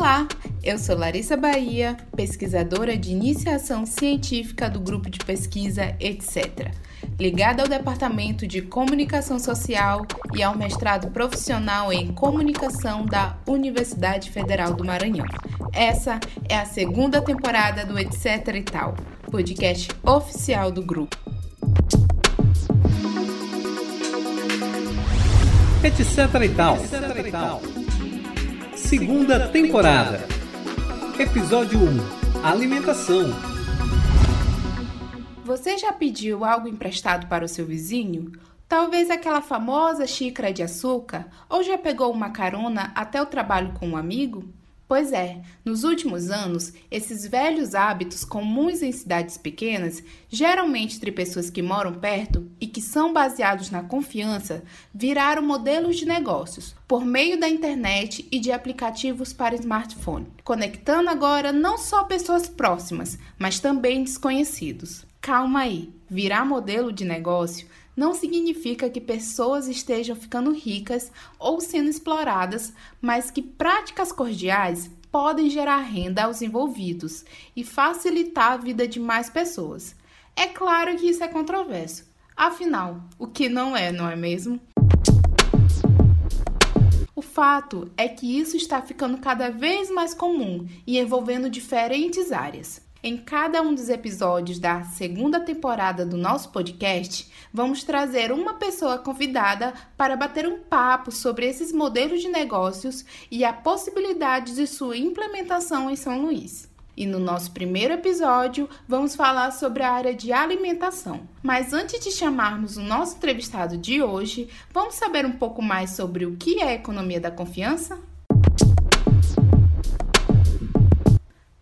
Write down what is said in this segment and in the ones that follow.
Olá, eu sou Larissa Bahia, pesquisadora de iniciação científica do grupo de pesquisa etc., ligada ao Departamento de Comunicação Social e ao mestrado profissional em comunicação da Universidade Federal do Maranhão. Essa é a segunda temporada do Etc e Tal, podcast oficial do grupo. Etc e tal. Etc e tal. Segunda temporada. Episódio 1 Alimentação. Você já pediu algo emprestado para o seu vizinho? Talvez aquela famosa xícara de açúcar? Ou já pegou uma carona até o trabalho com um amigo? Pois é, nos últimos anos, esses velhos hábitos comuns em cidades pequenas, geralmente entre pessoas que moram perto e que são baseados na confiança, viraram modelos de negócios por meio da internet e de aplicativos para smartphone, conectando agora não só pessoas próximas, mas também desconhecidos. Calma aí, virar modelo de negócio não significa que pessoas estejam ficando ricas ou sendo exploradas, mas que práticas cordiais podem gerar renda aos envolvidos e facilitar a vida de mais pessoas. É claro que isso é controverso. Afinal, o que não é, não é mesmo? O fato é que isso está ficando cada vez mais comum e envolvendo diferentes áreas. Em cada um dos episódios da segunda temporada do nosso podcast, vamos trazer uma pessoa convidada para bater um papo sobre esses modelos de negócios e a possibilidade de sua implementação em São Luís. E no nosso primeiro episódio, vamos falar sobre a área de alimentação. Mas antes de chamarmos o nosso entrevistado de hoje, vamos saber um pouco mais sobre o que é a economia da confiança?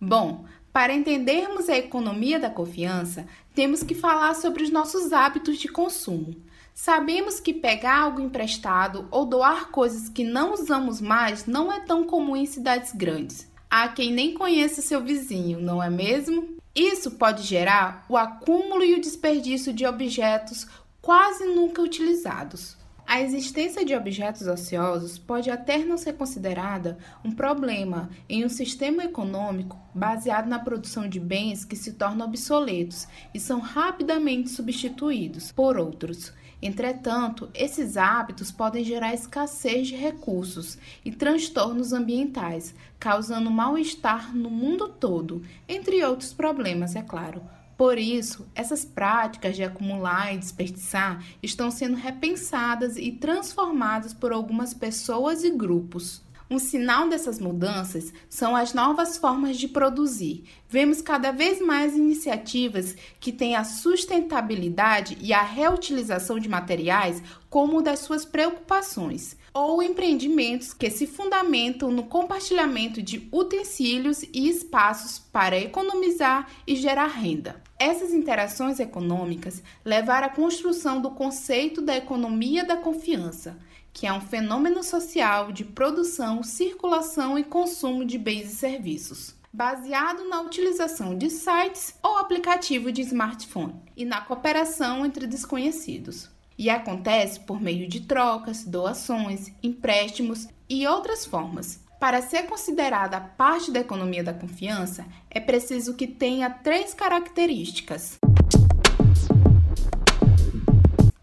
Bom, para entendermos a economia da confiança, temos que falar sobre os nossos hábitos de consumo. Sabemos que pegar algo emprestado ou doar coisas que não usamos mais não é tão comum em cidades grandes. Há quem nem conheça seu vizinho, não é mesmo? Isso pode gerar o acúmulo e o desperdício de objetos quase nunca utilizados. A existência de objetos ociosos pode até não ser considerada um problema em um sistema econômico baseado na produção de bens que se tornam obsoletos e são rapidamente substituídos por outros. Entretanto, esses hábitos podem gerar escassez de recursos e transtornos ambientais, causando mal-estar no mundo todo, entre outros problemas, é claro. Por isso, essas práticas de acumular e desperdiçar estão sendo repensadas e transformadas por algumas pessoas e grupos. Um sinal dessas mudanças são as novas formas de produzir. Vemos cada vez mais iniciativas que têm a sustentabilidade e a reutilização de materiais como das suas preocupações ou empreendimentos que se fundamentam no compartilhamento de utensílios e espaços para economizar e gerar renda. Essas interações econômicas levaram à construção do conceito da economia da confiança, que é um fenômeno social de produção, circulação e consumo de bens e serviços, baseado na utilização de sites ou aplicativo de smartphone e na cooperação entre desconhecidos e acontece por meio de trocas, doações, empréstimos e outras formas. Para ser considerada parte da economia da confiança, é preciso que tenha três características.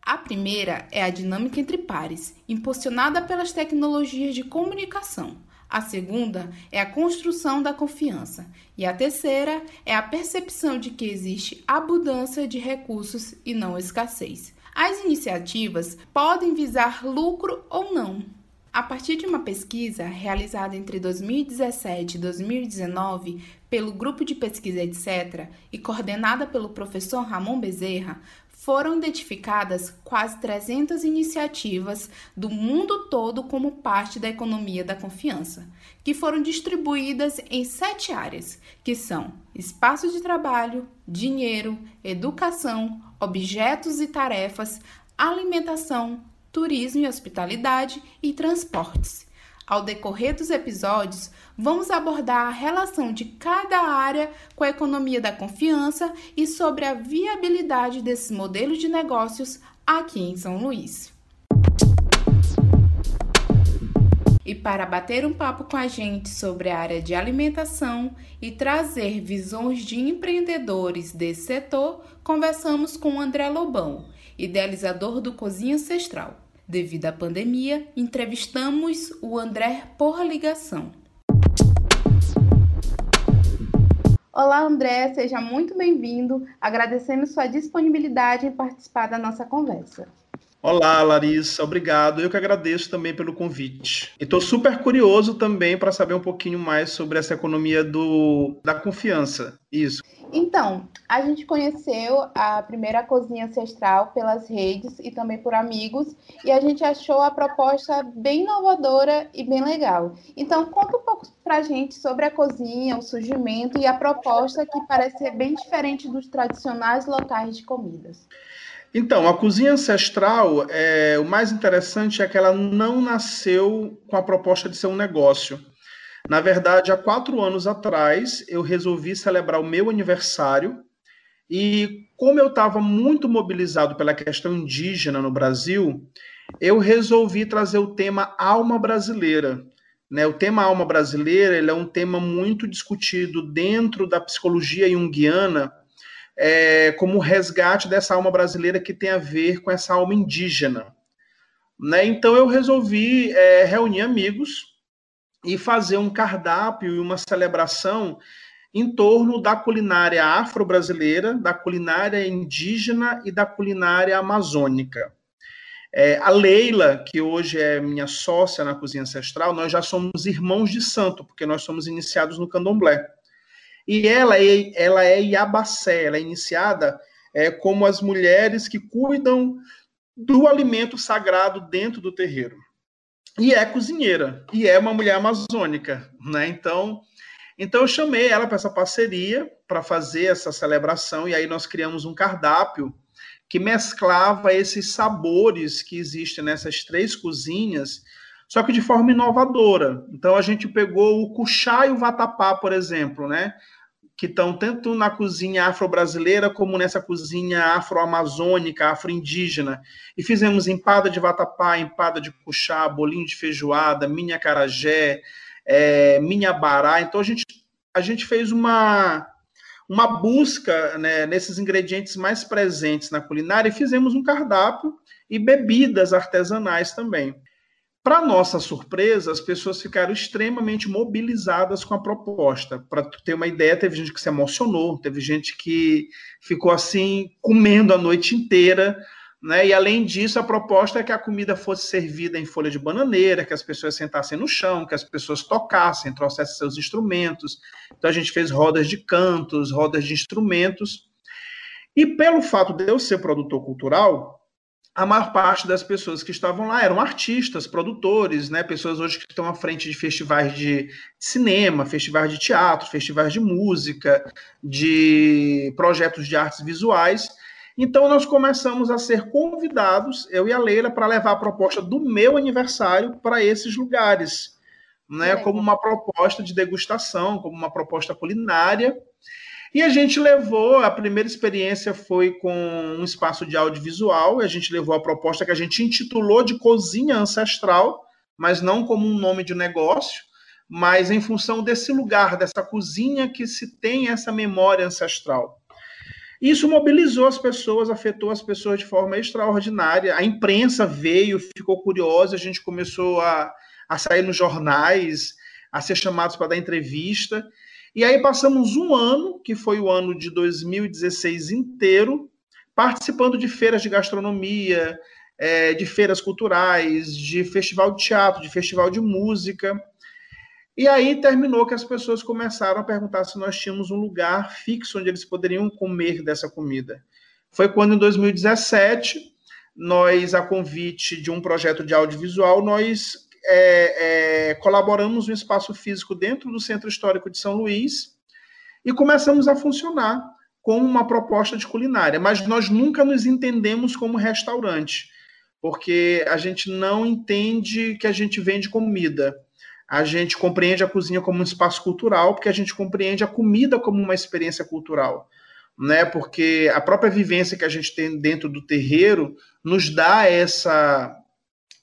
A primeira é a dinâmica entre pares, impulsionada pelas tecnologias de comunicação. A segunda é a construção da confiança. E a terceira é a percepção de que existe abundância de recursos e não escassez. As iniciativas podem visar lucro ou não. A partir de uma pesquisa realizada entre 2017 e 2019 pelo Grupo de Pesquisa Etc. e coordenada pelo professor Ramon Bezerra, foram identificadas quase 300 iniciativas do mundo todo como parte da economia da confiança, que foram distribuídas em sete áreas, que são espaço de trabalho, dinheiro, educação, objetos e tarefas, alimentação, turismo e hospitalidade e transportes. Ao decorrer dos episódios, vamos abordar a relação de cada área com a economia da confiança e sobre a viabilidade desses modelos de negócios aqui em São Luís. E para bater um papo com a gente sobre a área de alimentação e trazer visões de empreendedores desse setor, conversamos com André Lobão, idealizador do Cozinha Ancestral. Devido à pandemia, entrevistamos o André por ligação. Olá, André, seja muito bem-vindo. Agradecemos sua disponibilidade em participar da nossa conversa. Olá, Larissa, obrigado. Eu que agradeço também pelo convite. E estou super curioso também para saber um pouquinho mais sobre essa economia do, da confiança. Isso. Então, a gente conheceu a primeira cozinha ancestral pelas redes e também por amigos, e a gente achou a proposta bem inovadora e bem legal. Então, conta um pouco para a gente sobre a cozinha, o surgimento e a proposta que parece ser bem diferente dos tradicionais locais de comidas. Então, a cozinha ancestral, é, o mais interessante é que ela não nasceu com a proposta de ser um negócio. Na verdade, há quatro anos atrás, eu resolvi celebrar o meu aniversário e, como eu estava muito mobilizado pela questão indígena no Brasil, eu resolvi trazer o tema alma brasileira. Né? O tema alma brasileira ele é um tema muito discutido dentro da psicologia junguiana é, como resgate dessa alma brasileira que tem a ver com essa alma indígena. Né? Então eu resolvi é, reunir amigos e fazer um cardápio e uma celebração em torno da culinária afro-brasileira, da culinária indígena e da culinária amazônica. É, a Leila, que hoje é minha sócia na cozinha ancestral, nós já somos irmãos de santo, porque nós somos iniciados no candomblé. E ela é, ela é Iabacé, ela é iniciada é, como as mulheres que cuidam do alimento sagrado dentro do terreiro. E é cozinheira, e é uma mulher amazônica, né? Então, então eu chamei ela para essa parceria para fazer essa celebração e aí nós criamos um cardápio que mesclava esses sabores que existem nessas três cozinhas, só que de forma inovadora. Então a gente pegou o cuchá e o vatapá, por exemplo, né? Que estão tanto na cozinha afro-brasileira como nessa cozinha afro-amazônica, afro-indígena. E fizemos empada de vatapá, empada de cuchá, bolinho de feijoada, minha carajé, é, minha bará. Então a gente, a gente fez uma, uma busca né, nesses ingredientes mais presentes na culinária e fizemos um cardápio e bebidas artesanais também. Para nossa surpresa, as pessoas ficaram extremamente mobilizadas com a proposta. Para ter uma ideia, teve gente que se emocionou, teve gente que ficou assim comendo a noite inteira, né? E além disso, a proposta é que a comida fosse servida em folha de bananeira, que as pessoas sentassem no chão, que as pessoas tocassem, trouxessem seus instrumentos. Então a gente fez rodas de cantos, rodas de instrumentos. E pelo fato de eu ser produtor cultural, a maior parte das pessoas que estavam lá eram artistas, produtores, né? Pessoas hoje que estão à frente de festivais de cinema, festivais de teatro, festivais de música, de projetos de artes visuais. Então nós começamos a ser convidados, eu e a Leila, para levar a proposta do meu aniversário para esses lugares, né? Como uma proposta de degustação, como uma proposta culinária. E a gente levou, a primeira experiência foi com um espaço de audiovisual, e a gente levou a proposta que a gente intitulou de Cozinha Ancestral, mas não como um nome de negócio, mas em função desse lugar, dessa cozinha que se tem essa memória ancestral. Isso mobilizou as pessoas, afetou as pessoas de forma extraordinária. A imprensa veio, ficou curiosa, a gente começou a, a sair nos jornais, a ser chamados para dar entrevista. E aí passamos um ano, que foi o ano de 2016 inteiro, participando de feiras de gastronomia, é, de feiras culturais, de festival de teatro, de festival de música. E aí terminou que as pessoas começaram a perguntar se nós tínhamos um lugar fixo onde eles poderiam comer dessa comida. Foi quando, em 2017, nós, a convite de um projeto de audiovisual, nós é, é, colaboramos no espaço físico dentro do Centro Histórico de São Luís e começamos a funcionar como uma proposta de culinária, mas nós nunca nos entendemos como restaurante, porque a gente não entende que a gente vende comida. A gente compreende a cozinha como um espaço cultural, porque a gente compreende a comida como uma experiência cultural, né? Porque a própria vivência que a gente tem dentro do terreiro nos dá essa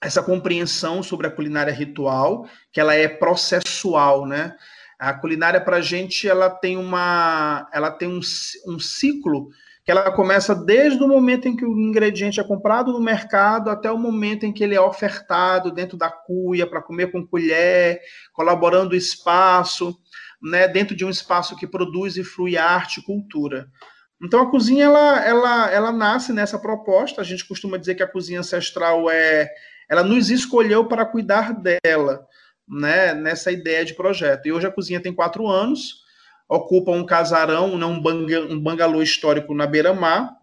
essa compreensão sobre a culinária ritual, que ela é processual, né? A culinária para a gente ela tem uma, ela tem um, um ciclo que ela começa desde o momento em que o ingrediente é comprado no mercado até o momento em que ele é ofertado dentro da cuia para comer com colher, colaborando o espaço, né, dentro de um espaço que produz e flui arte e cultura. Então a cozinha ela, ela, ela nasce nessa proposta. A gente costuma dizer que a cozinha ancestral é, ela nos escolheu para cuidar dela, né, nessa ideia de projeto. E hoje a cozinha tem quatro anos ocupa um casarão, né, um, um bangalô histórico na beira-mar.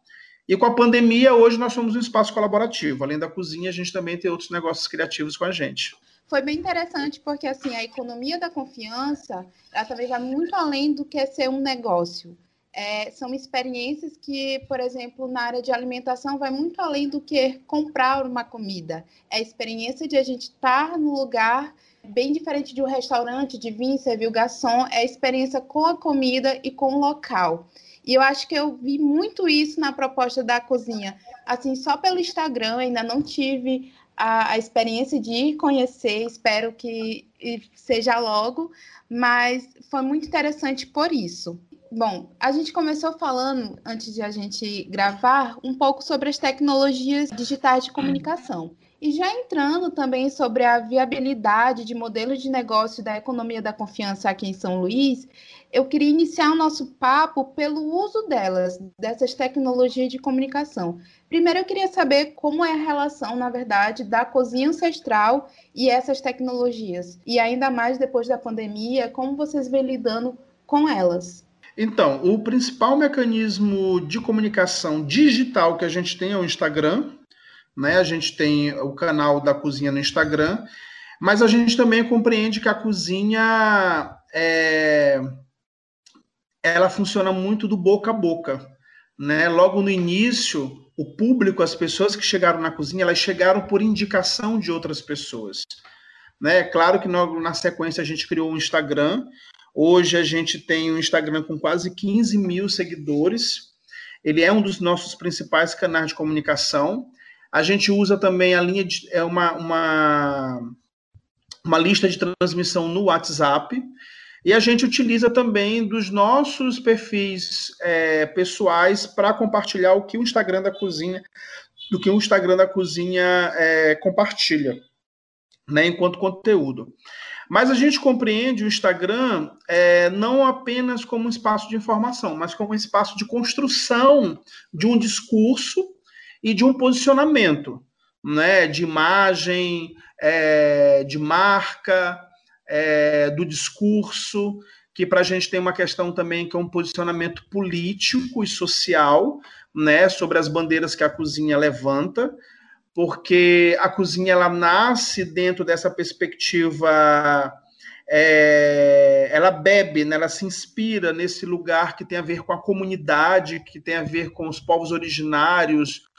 E com a pandemia, hoje nós somos um espaço colaborativo. Além da cozinha, a gente também tem outros negócios criativos com a gente. Foi bem interessante, porque assim, a economia da confiança, ela também vai muito além do que é ser um negócio. É, são experiências que, por exemplo, na área de alimentação, vai muito além do que comprar uma comida. É a experiência de a gente estar no lugar bem diferente de um restaurante, de vir servir o garçom, é a experiência com a comida e com o local. E eu acho que eu vi muito isso na proposta da cozinha. Assim, só pelo Instagram, ainda não tive a, a experiência de ir conhecer, espero que seja logo, mas foi muito interessante por isso. Bom, a gente começou falando, antes de a gente gravar, um pouco sobre as tecnologias digitais de comunicação. E já entrando também sobre a viabilidade de modelos de negócio da economia da confiança aqui em São Luís, eu queria iniciar o nosso papo pelo uso delas, dessas tecnologias de comunicação. Primeiro, eu queria saber como é a relação, na verdade, da cozinha ancestral e essas tecnologias. E ainda mais depois da pandemia, como vocês vêm lidando com elas? Então, o principal mecanismo de comunicação digital que a gente tem é o Instagram, né? A gente tem o canal da cozinha no Instagram, mas a gente também compreende que a cozinha é, ela funciona muito do boca a boca, né? Logo no início, o público, as pessoas que chegaram na cozinha, elas chegaram por indicação de outras pessoas. Né? Claro que na sequência a gente criou um Instagram. Hoje a gente tem um Instagram com quase 15 mil seguidores. Ele é um dos nossos principais canais de comunicação. A gente usa também a linha de é uma, uma, uma lista de transmissão no WhatsApp. E a gente utiliza também dos nossos perfis é, pessoais para compartilhar o que o Instagram da cozinha, do que o Instagram da cozinha é, compartilha, né, enquanto conteúdo. Mas a gente compreende o Instagram é, não apenas como um espaço de informação, mas como um espaço de construção de um discurso e de um posicionamento, né, de imagem, é, de marca, é, do discurso, que para a gente tem uma questão também que é um posicionamento político e social, né, sobre as bandeiras que a cozinha levanta, porque a cozinha ela nasce dentro dessa perspectiva é, ela bebe, né, ela se inspira nesse lugar que tem a ver com a comunidade, que tem a ver com os povos originários,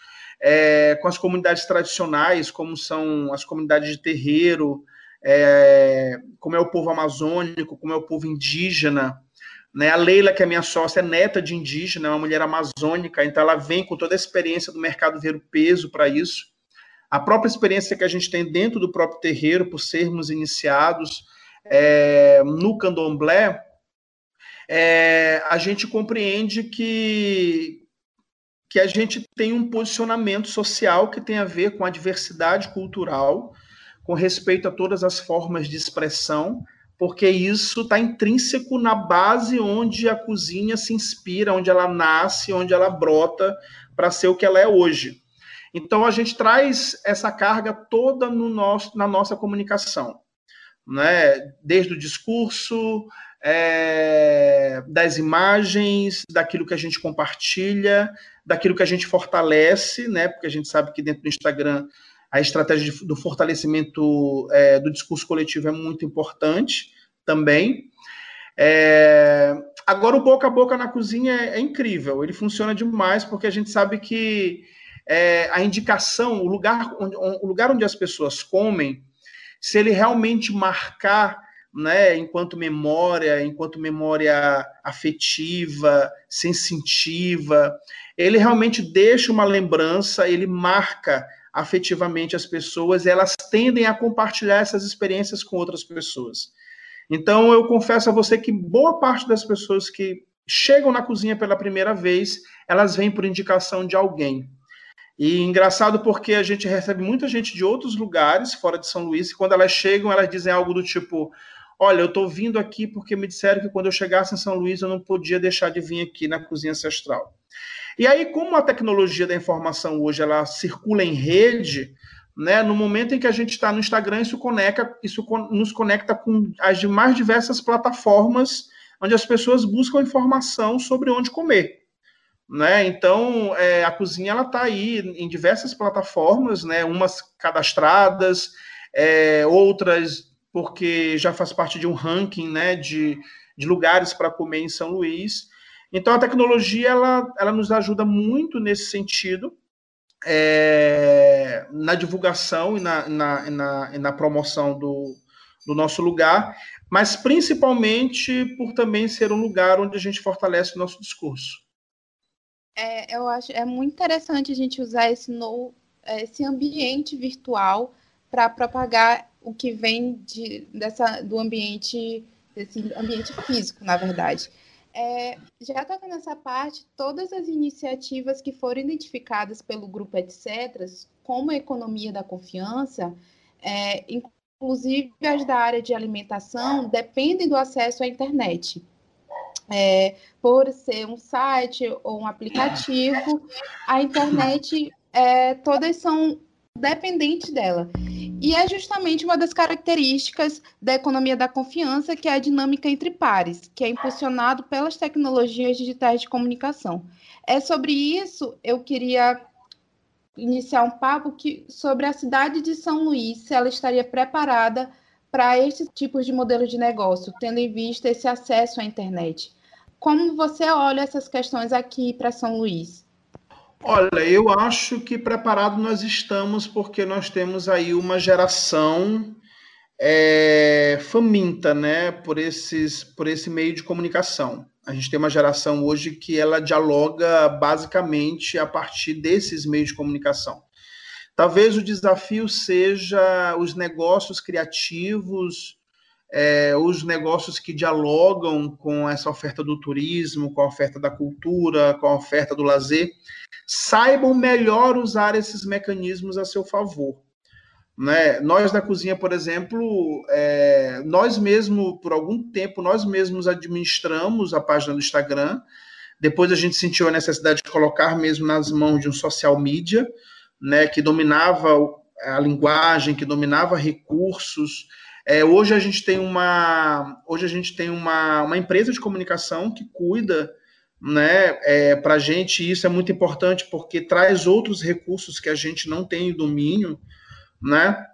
é, com as comunidades tradicionais, como são as comunidades de terreiro, é, como é o povo amazônico, como é o povo indígena. Né? A Leila, que é minha sócia, é neta de indígena, é uma mulher amazônica, então ela vem com toda a experiência do mercado ver o peso para isso. A própria experiência que a gente tem dentro do próprio terreiro, por sermos iniciados é, no candomblé, é, a gente compreende que, que a gente tem um posicionamento social que tem a ver com a diversidade cultural, com respeito a todas as formas de expressão, porque isso está intrínseco na base onde a cozinha se inspira, onde ela nasce, onde ela brota para ser o que ela é hoje. Então a gente traz essa carga toda no nosso, na nossa comunicação, né? Desde o discurso, é, das imagens, daquilo que a gente compartilha, daquilo que a gente fortalece, né? Porque a gente sabe que dentro do Instagram a estratégia do fortalecimento é, do discurso coletivo é muito importante também. É, agora, o boca a boca na cozinha é, é, incrível, ele funciona demais, porque a gente sabe que é, a indicação, o lugar, onde, o lugar onde as pessoas comem, se ele realmente marcar né, enquanto memória, enquanto memória afetiva, sensitiva, ele realmente deixa uma lembrança, ele marca afetivamente as pessoas, elas tendem a compartilhar essas experiências com outras pessoas. Então, eu confesso a você que boa parte das pessoas que chegam na cozinha pela primeira vez, elas vêm por indicação de alguém. E engraçado porque a gente recebe muita gente de outros lugares fora de São Luís, e quando elas chegam, elas dizem algo do tipo: Olha, eu estou vindo aqui porque me disseram que quando eu chegasse em São Luís eu não podia deixar de vir aqui na cozinha ancestral. E aí, como a tecnologia da informação hoje ela circula em rede, né, no momento em que a gente está no Instagram, isso, conecta, isso nos conecta com as mais diversas plataformas onde as pessoas buscam informação sobre onde comer. Né? Então, é, a cozinha ela está aí em diversas plataformas, né? umas cadastradas, é, outras porque já faz parte de um ranking né? de, de lugares para comer em São Luís. Então, a tecnologia ela, ela nos ajuda muito nesse sentido, é, na divulgação e na, na, na, na promoção do, do nosso lugar, mas principalmente por também ser um lugar onde a gente fortalece o nosso discurso. É, eu acho é muito interessante a gente usar esse, no, esse ambiente virtual para propagar o que vem de, dessa, do ambiente, desse ambiente físico, na verdade. É, já tocando nessa parte, todas as iniciativas que foram identificadas pelo grupo etc., como a economia da confiança, é, inclusive as da área de alimentação, dependem do acesso à internet é, por ser um site ou um aplicativo, a internet, é, todas são dependentes dela. E é justamente uma das características da economia da confiança, que é a dinâmica entre pares, que é impulsionado pelas tecnologias digitais de comunicação. É sobre isso eu queria iniciar um papo que, sobre a cidade de São Luís, se ela estaria preparada para esses tipos de modelo de negócio, tendo em vista esse acesso à internet. Como você olha essas questões aqui para São Luís? Olha, eu acho que preparado nós estamos, porque nós temos aí uma geração é, faminta, né, por esses, por esse meio de comunicação. A gente tem uma geração hoje que ela dialoga basicamente a partir desses meios de comunicação. Talvez o desafio seja os negócios criativos, é, os negócios que dialogam com essa oferta do turismo, com a oferta da cultura, com a oferta do lazer, saibam melhor usar esses mecanismos a seu favor. Né? Nós da cozinha, por exemplo, é, nós mesmo, por algum tempo, nós mesmos administramos a página do Instagram. Depois a gente sentiu a necessidade de colocar mesmo nas mãos de um social media, né, que dominava a linguagem, que dominava recursos, é, hoje a gente tem uma, hoje a gente tem uma, uma empresa de comunicação que cuida, né? É, Para a gente isso é muito importante porque traz outros recursos que a gente não tem domínio, né?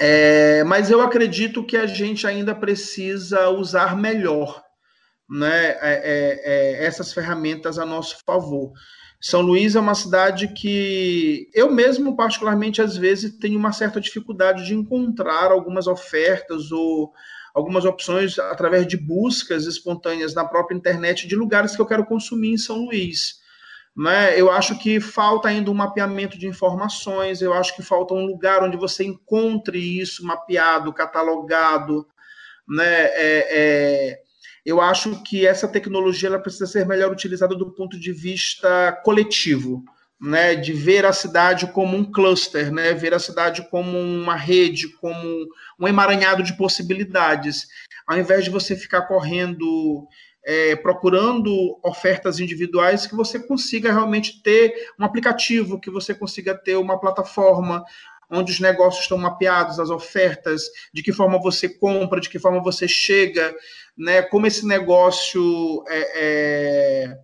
É, mas eu acredito que a gente ainda precisa usar melhor, né? É, é, é essas ferramentas a nosso favor. São Luís é uma cidade que eu mesmo, particularmente, às vezes, tenho uma certa dificuldade de encontrar algumas ofertas ou algumas opções através de buscas espontâneas na própria internet de lugares que eu quero consumir em São Luís. Né? Eu acho que falta ainda um mapeamento de informações, eu acho que falta um lugar onde você encontre isso mapeado, catalogado, né? É, é eu acho que essa tecnologia ela precisa ser melhor utilizada do ponto de vista coletivo, né, de ver a cidade como um cluster, né, ver a cidade como uma rede, como um emaranhado de possibilidades, ao invés de você ficar correndo é, procurando ofertas individuais que você consiga realmente ter um aplicativo, que você consiga ter uma plataforma, onde os negócios estão mapeados, as ofertas, de que forma você compra, de que forma você chega, né, como esse negócio é, é,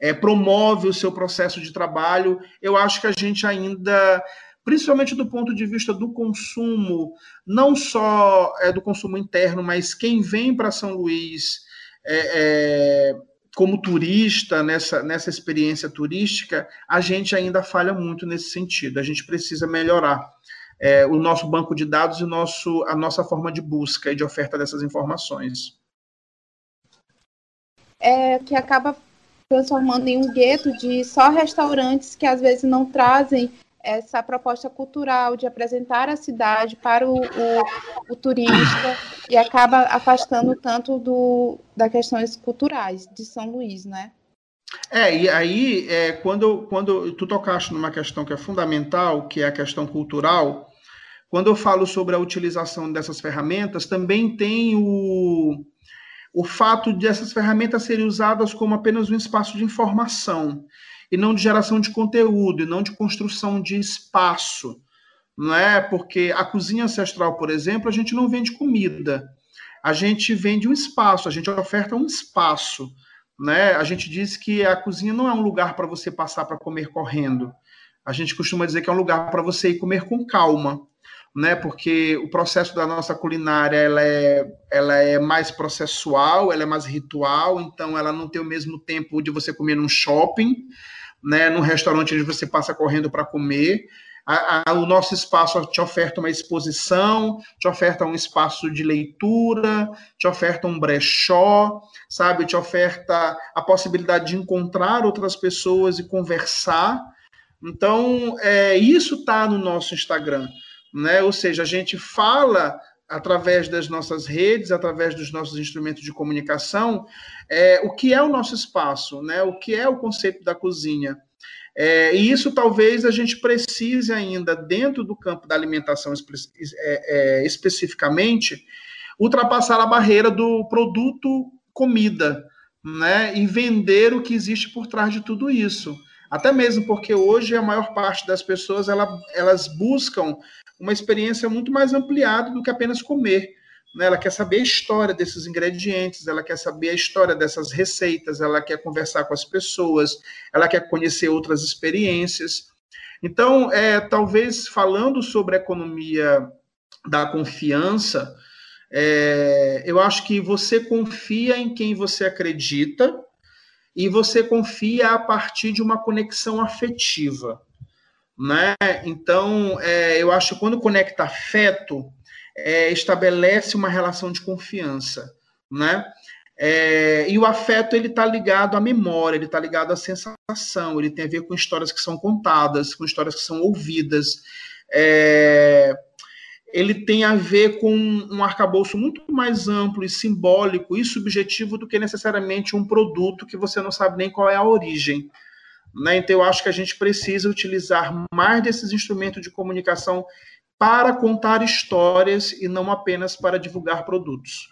é, promove o seu processo de trabalho. Eu acho que a gente ainda, principalmente do ponto de vista do consumo, não só é do consumo interno, mas quem vem para São Luís é, é, como turista, nessa, nessa experiência turística, a gente ainda falha muito nesse sentido. A gente precisa melhorar é, o nosso banco de dados e o nosso, a nossa forma de busca e de oferta dessas informações. É, que acaba transformando em um gueto de só restaurantes que às vezes não trazem essa proposta cultural de apresentar a cidade para o, o, o turista e acaba afastando tanto do, das questões culturais de São Luís, né? É, e aí, é, quando, quando tu tocaste numa questão que é fundamental, que é a questão cultural, quando eu falo sobre a utilização dessas ferramentas, também tem o, o fato de essas ferramentas serem usadas como apenas um espaço de informação, e não de geração de conteúdo, e não de construção de espaço. Não é? Porque a cozinha ancestral, por exemplo, a gente não vende comida, a gente vende um espaço, a gente oferta um espaço né? A gente diz que a cozinha não é um lugar para você passar para comer correndo. A gente costuma dizer que é um lugar para você ir comer com calma, né? Porque o processo da nossa culinária ela é, ela é mais processual, ela é mais ritual, então ela não tem o mesmo tempo de você comer num shopping, né? Num restaurante onde você passa correndo para comer. A, a, o nosso espaço te oferta uma exposição, te oferta um espaço de leitura, te oferta um brechó, sabe? Te oferta a possibilidade de encontrar outras pessoas e conversar. Então, é, isso está no nosso Instagram, né? Ou seja, a gente fala através das nossas redes, através dos nossos instrumentos de comunicação, é, o que é o nosso espaço, né? O que é o conceito da cozinha. É, e isso talvez a gente precise ainda, dentro do campo da alimentação é, é, especificamente, ultrapassar a barreira do produto comida, né? E vender o que existe por trás de tudo isso. Até mesmo porque hoje a maior parte das pessoas ela, elas buscam uma experiência muito mais ampliada do que apenas comer. Né? Ela quer saber a história desses ingredientes, ela quer saber a história dessas receitas, ela quer conversar com as pessoas, ela quer conhecer outras experiências. Então, é, talvez falando sobre a economia da confiança, é, eu acho que você confia em quem você acredita e você confia a partir de uma conexão afetiva. Né? Então, é, eu acho que quando conecta afeto, é, estabelece uma relação de confiança, né? É, e o afeto ele está ligado à memória, ele está ligado à sensação, ele tem a ver com histórias que são contadas, com histórias que são ouvidas. É, ele tem a ver com um arcabouço muito mais amplo e simbólico e subjetivo do que necessariamente um produto que você não sabe nem qual é a origem. Né? Então, eu acho que a gente precisa utilizar mais desses instrumentos de comunicação para contar histórias e não apenas para divulgar produtos.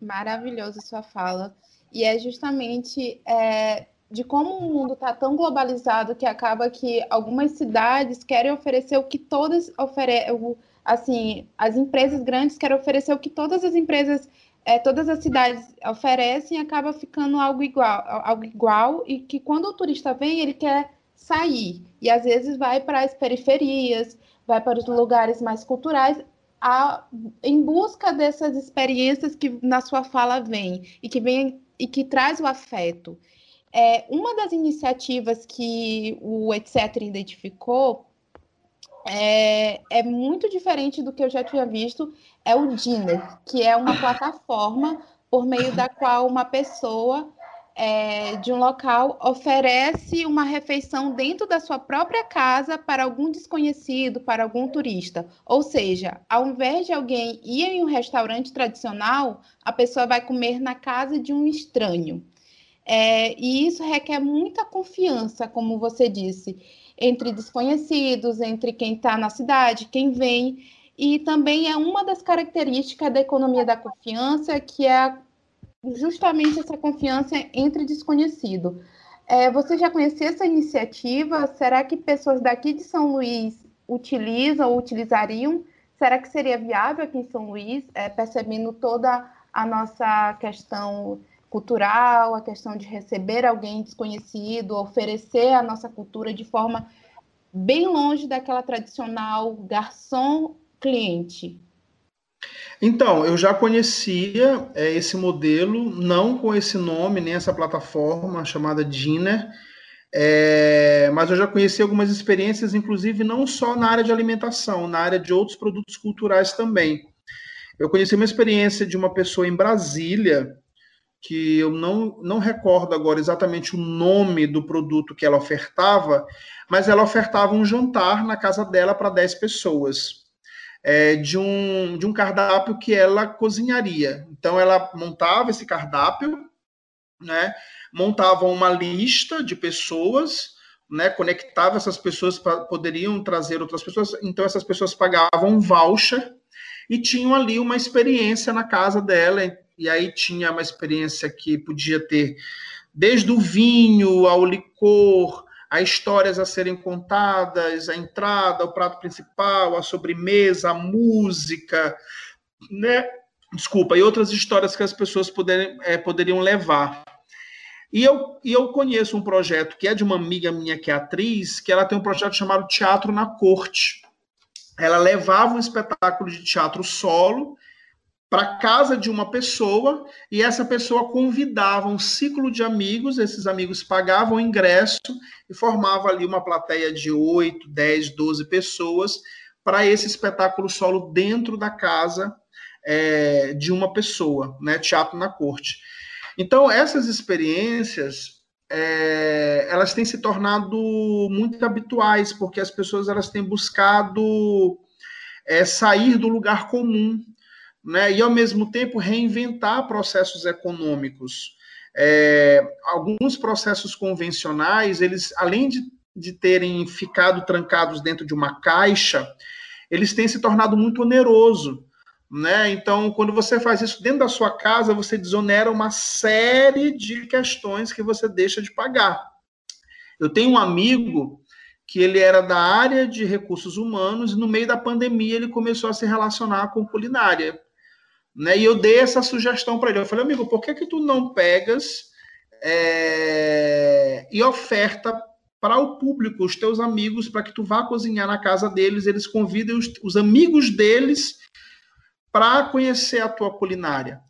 Maravilhosa sua fala. E é justamente é, de como o mundo está tão globalizado que acaba que algumas cidades querem oferecer o que todas oferecem, assim, as empresas grandes querem oferecer o que todas as empresas, é, todas as cidades oferecem acaba ficando algo igual, algo igual e que quando o turista vem ele quer sair. E às vezes vai para as periferias, vai para os lugares mais culturais, a, em busca dessas experiências que na sua fala vem e que vem e que traz o afeto. É, uma das iniciativas que o etc identificou é, é, muito diferente do que eu já tinha visto, é o Dinner, que é uma plataforma por meio da qual uma pessoa é, de um local oferece uma refeição dentro da sua própria casa para algum desconhecido, para algum turista. Ou seja, ao invés de alguém ir em um restaurante tradicional, a pessoa vai comer na casa de um estranho. É, e isso requer muita confiança, como você disse, entre desconhecidos, entre quem está na cidade, quem vem. E também é uma das características da economia da confiança, que é justamente essa confiança entre desconhecido. É, você já conhecia essa iniciativa? Será que pessoas daqui de São Luís utilizam ou utilizariam? Será que seria viável aqui em São Luís, é, percebendo toda a nossa questão cultural, a questão de receber alguém desconhecido, oferecer a nossa cultura de forma bem longe daquela tradicional garçom-cliente? Então, eu já conhecia é, esse modelo, não com esse nome, nem essa plataforma chamada Dinner, é, mas eu já conheci algumas experiências, inclusive não só na área de alimentação, na área de outros produtos culturais também. Eu conheci uma experiência de uma pessoa em Brasília, que eu não, não recordo agora exatamente o nome do produto que ela ofertava, mas ela ofertava um jantar na casa dela para 10 pessoas. É, de, um, de um cardápio que ela cozinharia. Então, ela montava esse cardápio, né, montava uma lista de pessoas, né, conectava essas pessoas para poderiam trazer outras pessoas, então essas pessoas pagavam um voucher e tinham ali uma experiência na casa dela, e aí tinha uma experiência que podia ter desde o vinho ao licor, a histórias a serem contadas, a entrada, o prato principal, a sobremesa, a música, né? Desculpa, e outras histórias que as pessoas poderem, é, poderiam levar. E eu, e eu conheço um projeto que é de uma amiga minha que é atriz, que ela tem um projeto chamado Teatro na Corte. Ela levava um espetáculo de teatro solo para casa de uma pessoa e essa pessoa convidava um ciclo de amigos, esses amigos pagavam ingresso e formava ali uma plateia de 8, 10, 12 pessoas para esse espetáculo solo dentro da casa é, de uma pessoa, né? Teatro na corte. Então, essas experiências, é, elas têm se tornado muito habituais, porque as pessoas elas têm buscado é, sair do lugar comum, né, e ao mesmo tempo reinventar processos econômicos. É, alguns processos convencionais, eles, além de, de terem ficado trancados dentro de uma caixa, eles têm se tornado muito oneroso. Né? Então, quando você faz isso dentro da sua casa, você desonera uma série de questões que você deixa de pagar. Eu tenho um amigo que ele era da área de recursos humanos e no meio da pandemia ele começou a se relacionar com culinária. Né? E eu dei essa sugestão para ele. Eu falei, amigo, por que, que tu não pegas é, e oferta para o público, os teus amigos, para que tu vá cozinhar na casa deles, eles convidem os, os amigos deles para conhecer a tua culinária.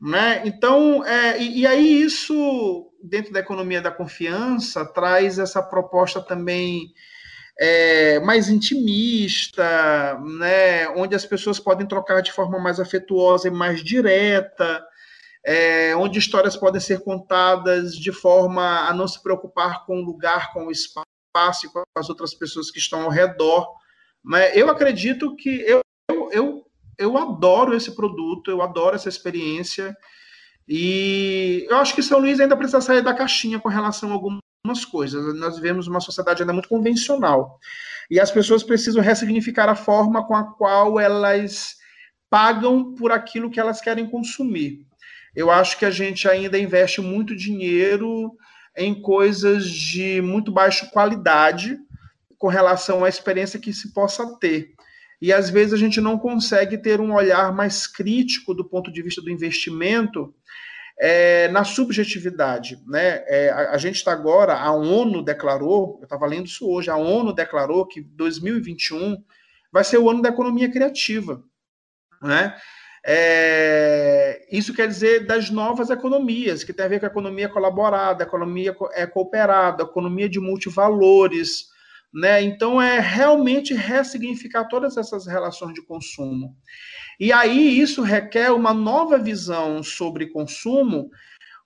Né? Então, é, e, e, aí isso, dentro da economia da confiança, traz essa proposta também é, mais intimista, né? onde as pessoas podem trocar de forma mais afetuosa e mais direta, é, onde histórias podem ser contadas de forma a não se preocupar com o lugar, com o espaço e com as outras pessoas que estão ao redor. Né? Eu acredito que eu, eu, eu adoro esse produto, eu adoro essa experiência. E eu acho que São Luís ainda precisa sair da caixinha com relação a algumas coisas. Nós vivemos uma sociedade ainda muito convencional. E as pessoas precisam ressignificar a forma com a qual elas pagam por aquilo que elas querem consumir. Eu acho que a gente ainda investe muito dinheiro em coisas de muito baixa qualidade com relação à experiência que se possa ter e às vezes a gente não consegue ter um olhar mais crítico do ponto de vista do investimento é, na subjetividade. Né? É, a, a, gente está agora, a ONU declarou, eu estava lendo isso hoje, a ONU declarou que 2021 vai ser o ano da economia criativa. Né? É, isso quer dizer das novas economias, que tem a ver com a economia colaborada, a economia é, cooperada, a economia de multivalores, né? Então, é realmente ressignificar todas essas relações de consumo. E aí, isso requer uma nova visão sobre consumo,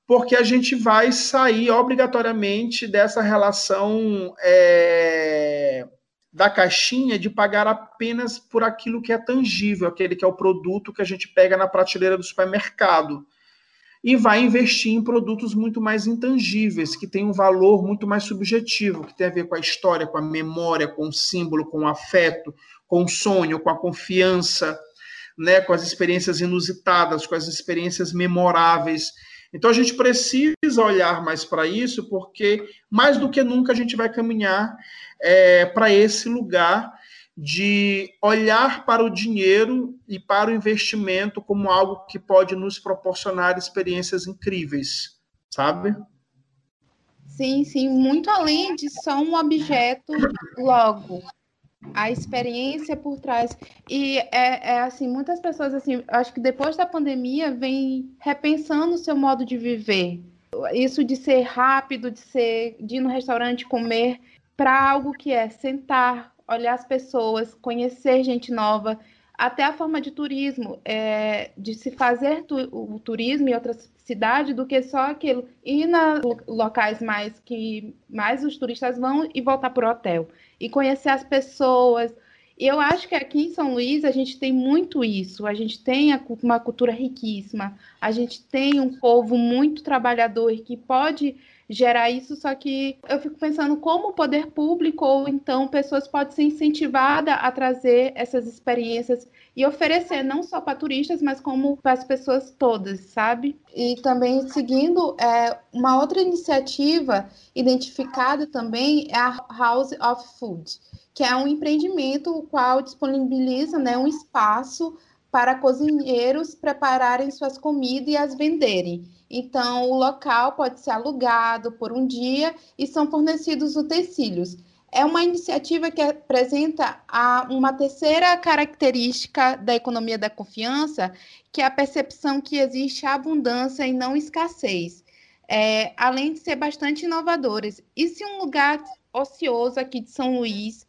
porque a gente vai sair obrigatoriamente dessa relação é, da caixinha de pagar apenas por aquilo que é tangível, aquele que é o produto que a gente pega na prateleira do supermercado e vai investir em produtos muito mais intangíveis, que têm um valor muito mais subjetivo, que tem a ver com a história, com a memória, com o símbolo, com o afeto, com o sonho, com a confiança, né, com as experiências inusitadas, com as experiências memoráveis. Então a gente precisa olhar mais para isso, porque mais do que nunca a gente vai caminhar é, para esse lugar de olhar para o dinheiro e para o investimento como algo que pode nos proporcionar experiências incríveis, sabe? Sim, sim, muito além de só um objeto logo. A experiência por trás. E é, é assim, muitas pessoas, assim, acho que depois da pandemia, vem repensando o seu modo de viver. Isso de ser rápido, de ser de ir no restaurante comer, para algo que é sentar, olhar as pessoas, conhecer gente nova, até a forma de turismo, é, de se fazer tu, o turismo em outras cidades do que só aquilo. Ir na locais mais que mais os turistas vão e voltar para o hotel. E conhecer as pessoas. E eu acho que aqui em São Luís a gente tem muito isso. A gente tem uma cultura riquíssima. A gente tem um povo muito trabalhador que pode gerar isso, só que eu fico pensando como o poder público ou então pessoas podem ser incentivadas a trazer essas experiências e oferecer não só para turistas, mas como para as pessoas todas, sabe? E também seguindo é, uma outra iniciativa identificada também é a House of Food, que é um empreendimento o qual disponibiliza né, um espaço para cozinheiros prepararem suas comidas e as venderem. Então, o local pode ser alugado por um dia e são fornecidos utensílios. É uma iniciativa que apresenta a, uma terceira característica da economia da confiança, que é a percepção que existe abundância e não escassez, é, além de ser bastante inovadores. E se um lugar ocioso aqui de São Luís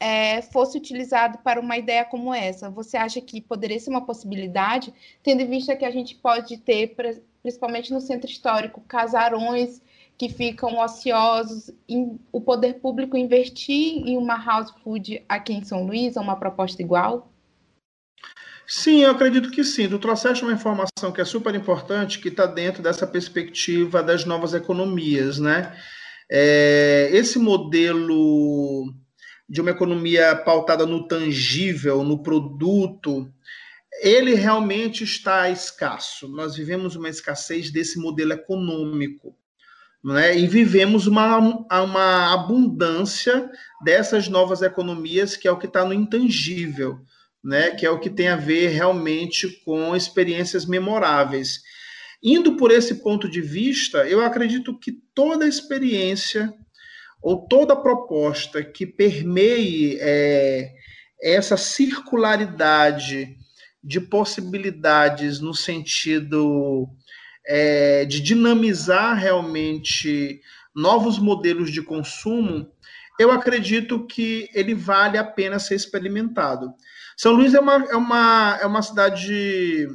é, fosse utilizado para uma ideia como essa? Você acha que poderia ser uma possibilidade, tendo em vista que a gente pode ter, principalmente no centro histórico, casarões que ficam ociosos, em, o poder público investir em uma house food aqui em São Luís, é uma proposta igual? Sim, eu acredito que sim. Tu trouxeste uma informação que é super importante, que está dentro dessa perspectiva das novas economias, né? É, esse modelo de uma economia pautada no tangível, no produto, ele realmente está escasso. Nós vivemos uma escassez desse modelo econômico. Né? E vivemos uma, uma abundância dessas novas economias, que é o que está no intangível, né? que é o que tem a ver realmente com experiências memoráveis. Indo por esse ponto de vista, eu acredito que toda experiência ou toda proposta que permeie é, essa circularidade de possibilidades no sentido é, de dinamizar realmente novos modelos de consumo, eu acredito que ele vale a pena ser experimentado. São Luís é uma, é uma, é uma cidade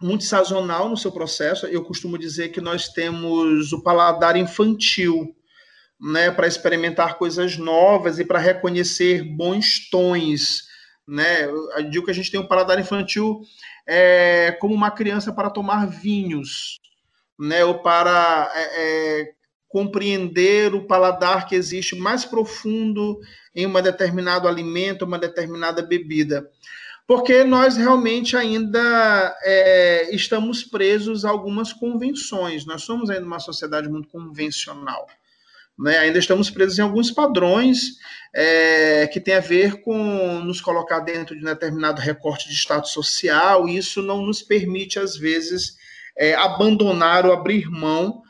muito sazonal no seu processo. Eu costumo dizer que nós temos o paladar infantil né, para experimentar coisas novas e para reconhecer bons tons. Né? Eu digo que a gente tem um paladar infantil é, como uma criança para tomar vinhos, né, ou para é, é, compreender o paladar que existe mais profundo em um determinado alimento, uma determinada bebida. Porque nós realmente ainda é, estamos presos a algumas convenções. Nós somos ainda uma sociedade muito convencional. Né? Ainda estamos presos em alguns padrões é, que tem a ver com nos colocar dentro de um determinado recorte de status social, e isso não nos permite, às vezes, é, abandonar ou abrir mão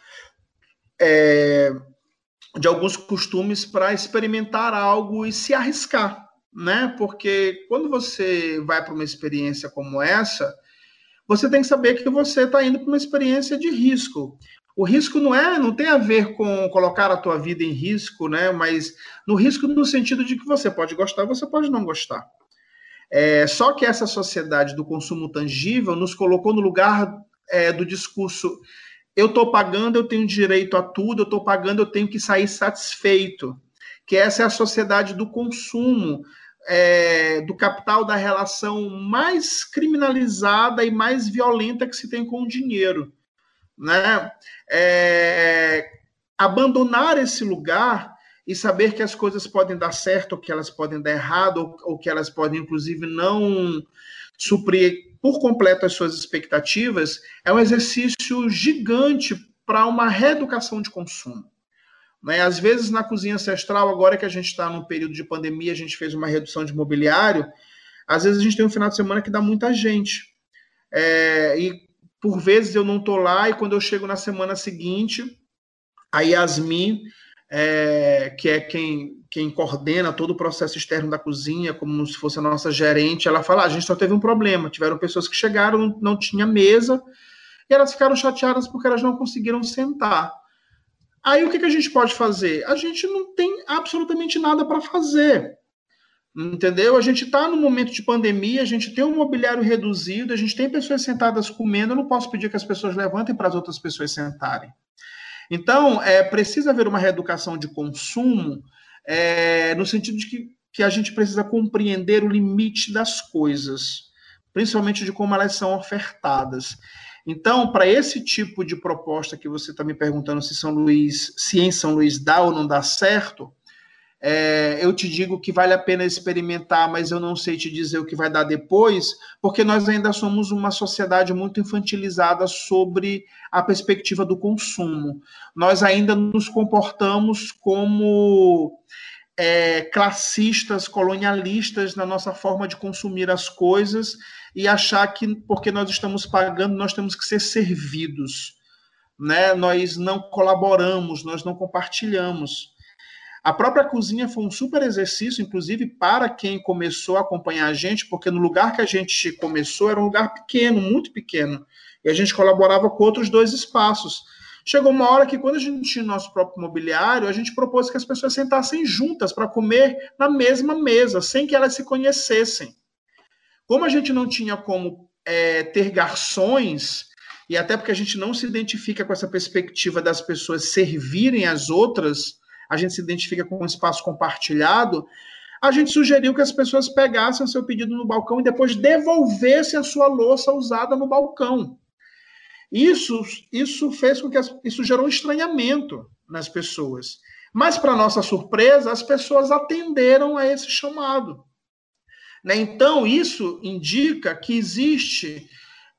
é, de alguns costumes para experimentar algo e se arriscar, né? Porque quando você vai para uma experiência como essa, você tem que saber que você está indo para uma experiência de risco. O risco não é, não tem a ver com colocar a tua vida em risco, né? Mas no risco no sentido de que você pode gostar, você pode não gostar. É, só que essa sociedade do consumo tangível nos colocou no lugar é, do discurso: eu estou pagando, eu tenho direito a tudo, eu estou pagando, eu tenho que sair satisfeito. Que essa é a sociedade do consumo, é, do capital, da relação mais criminalizada e mais violenta que se tem com o dinheiro né? É, abandonar esse lugar e saber que as coisas podem dar certo, ou que elas podem dar errado, ou, ou que elas podem, inclusive, não suprir por completo as suas expectativas, é um exercício gigante para uma reeducação de consumo. Né? Às vezes, na cozinha ancestral, agora que a gente está num período de pandemia, a gente fez uma redução de mobiliário, às vezes a gente tem um final de semana que dá muita gente. É, e por vezes eu não estou lá e quando eu chego na semana seguinte, a Yasmin, é, que é quem, quem coordena todo o processo externo da cozinha, como se fosse a nossa gerente, ela fala: ah, a gente só teve um problema. Tiveram pessoas que chegaram, não, não tinha mesa, e elas ficaram chateadas porque elas não conseguiram sentar. Aí o que, que a gente pode fazer? A gente não tem absolutamente nada para fazer. Entendeu? A gente está no momento de pandemia, a gente tem um mobiliário reduzido, a gente tem pessoas sentadas comendo, eu não posso pedir que as pessoas levantem para as outras pessoas sentarem. Então, é, precisa haver uma reeducação de consumo, é, no sentido de que, que a gente precisa compreender o limite das coisas, principalmente de como elas são ofertadas. Então, para esse tipo de proposta que você está me perguntando se São Luís, se em São Luís dá ou não dá certo, é, eu te digo que vale a pena experimentar, mas eu não sei te dizer o que vai dar depois, porque nós ainda somos uma sociedade muito infantilizada sobre a perspectiva do consumo. Nós ainda nos comportamos como é, classistas, colonialistas na nossa forma de consumir as coisas e achar que porque nós estamos pagando, nós temos que ser servidos. Né? Nós não colaboramos, nós não compartilhamos. A própria cozinha foi um super exercício, inclusive para quem começou a acompanhar a gente, porque no lugar que a gente começou era um lugar pequeno, muito pequeno, e a gente colaborava com outros dois espaços. Chegou uma hora que, quando a gente tinha nosso próprio mobiliário, a gente propôs que as pessoas sentassem juntas para comer na mesma mesa, sem que elas se conhecessem. Como a gente não tinha como é, ter garçons, e até porque a gente não se identifica com essa perspectiva das pessoas servirem as outras, a gente se identifica com um espaço compartilhado, a gente sugeriu que as pessoas pegassem o seu pedido no balcão e depois devolvessem a sua louça usada no balcão. Isso, isso fez com que as, isso gerou um estranhamento nas pessoas. Mas, para nossa surpresa, as pessoas atenderam a esse chamado. Né? Então, isso indica que existe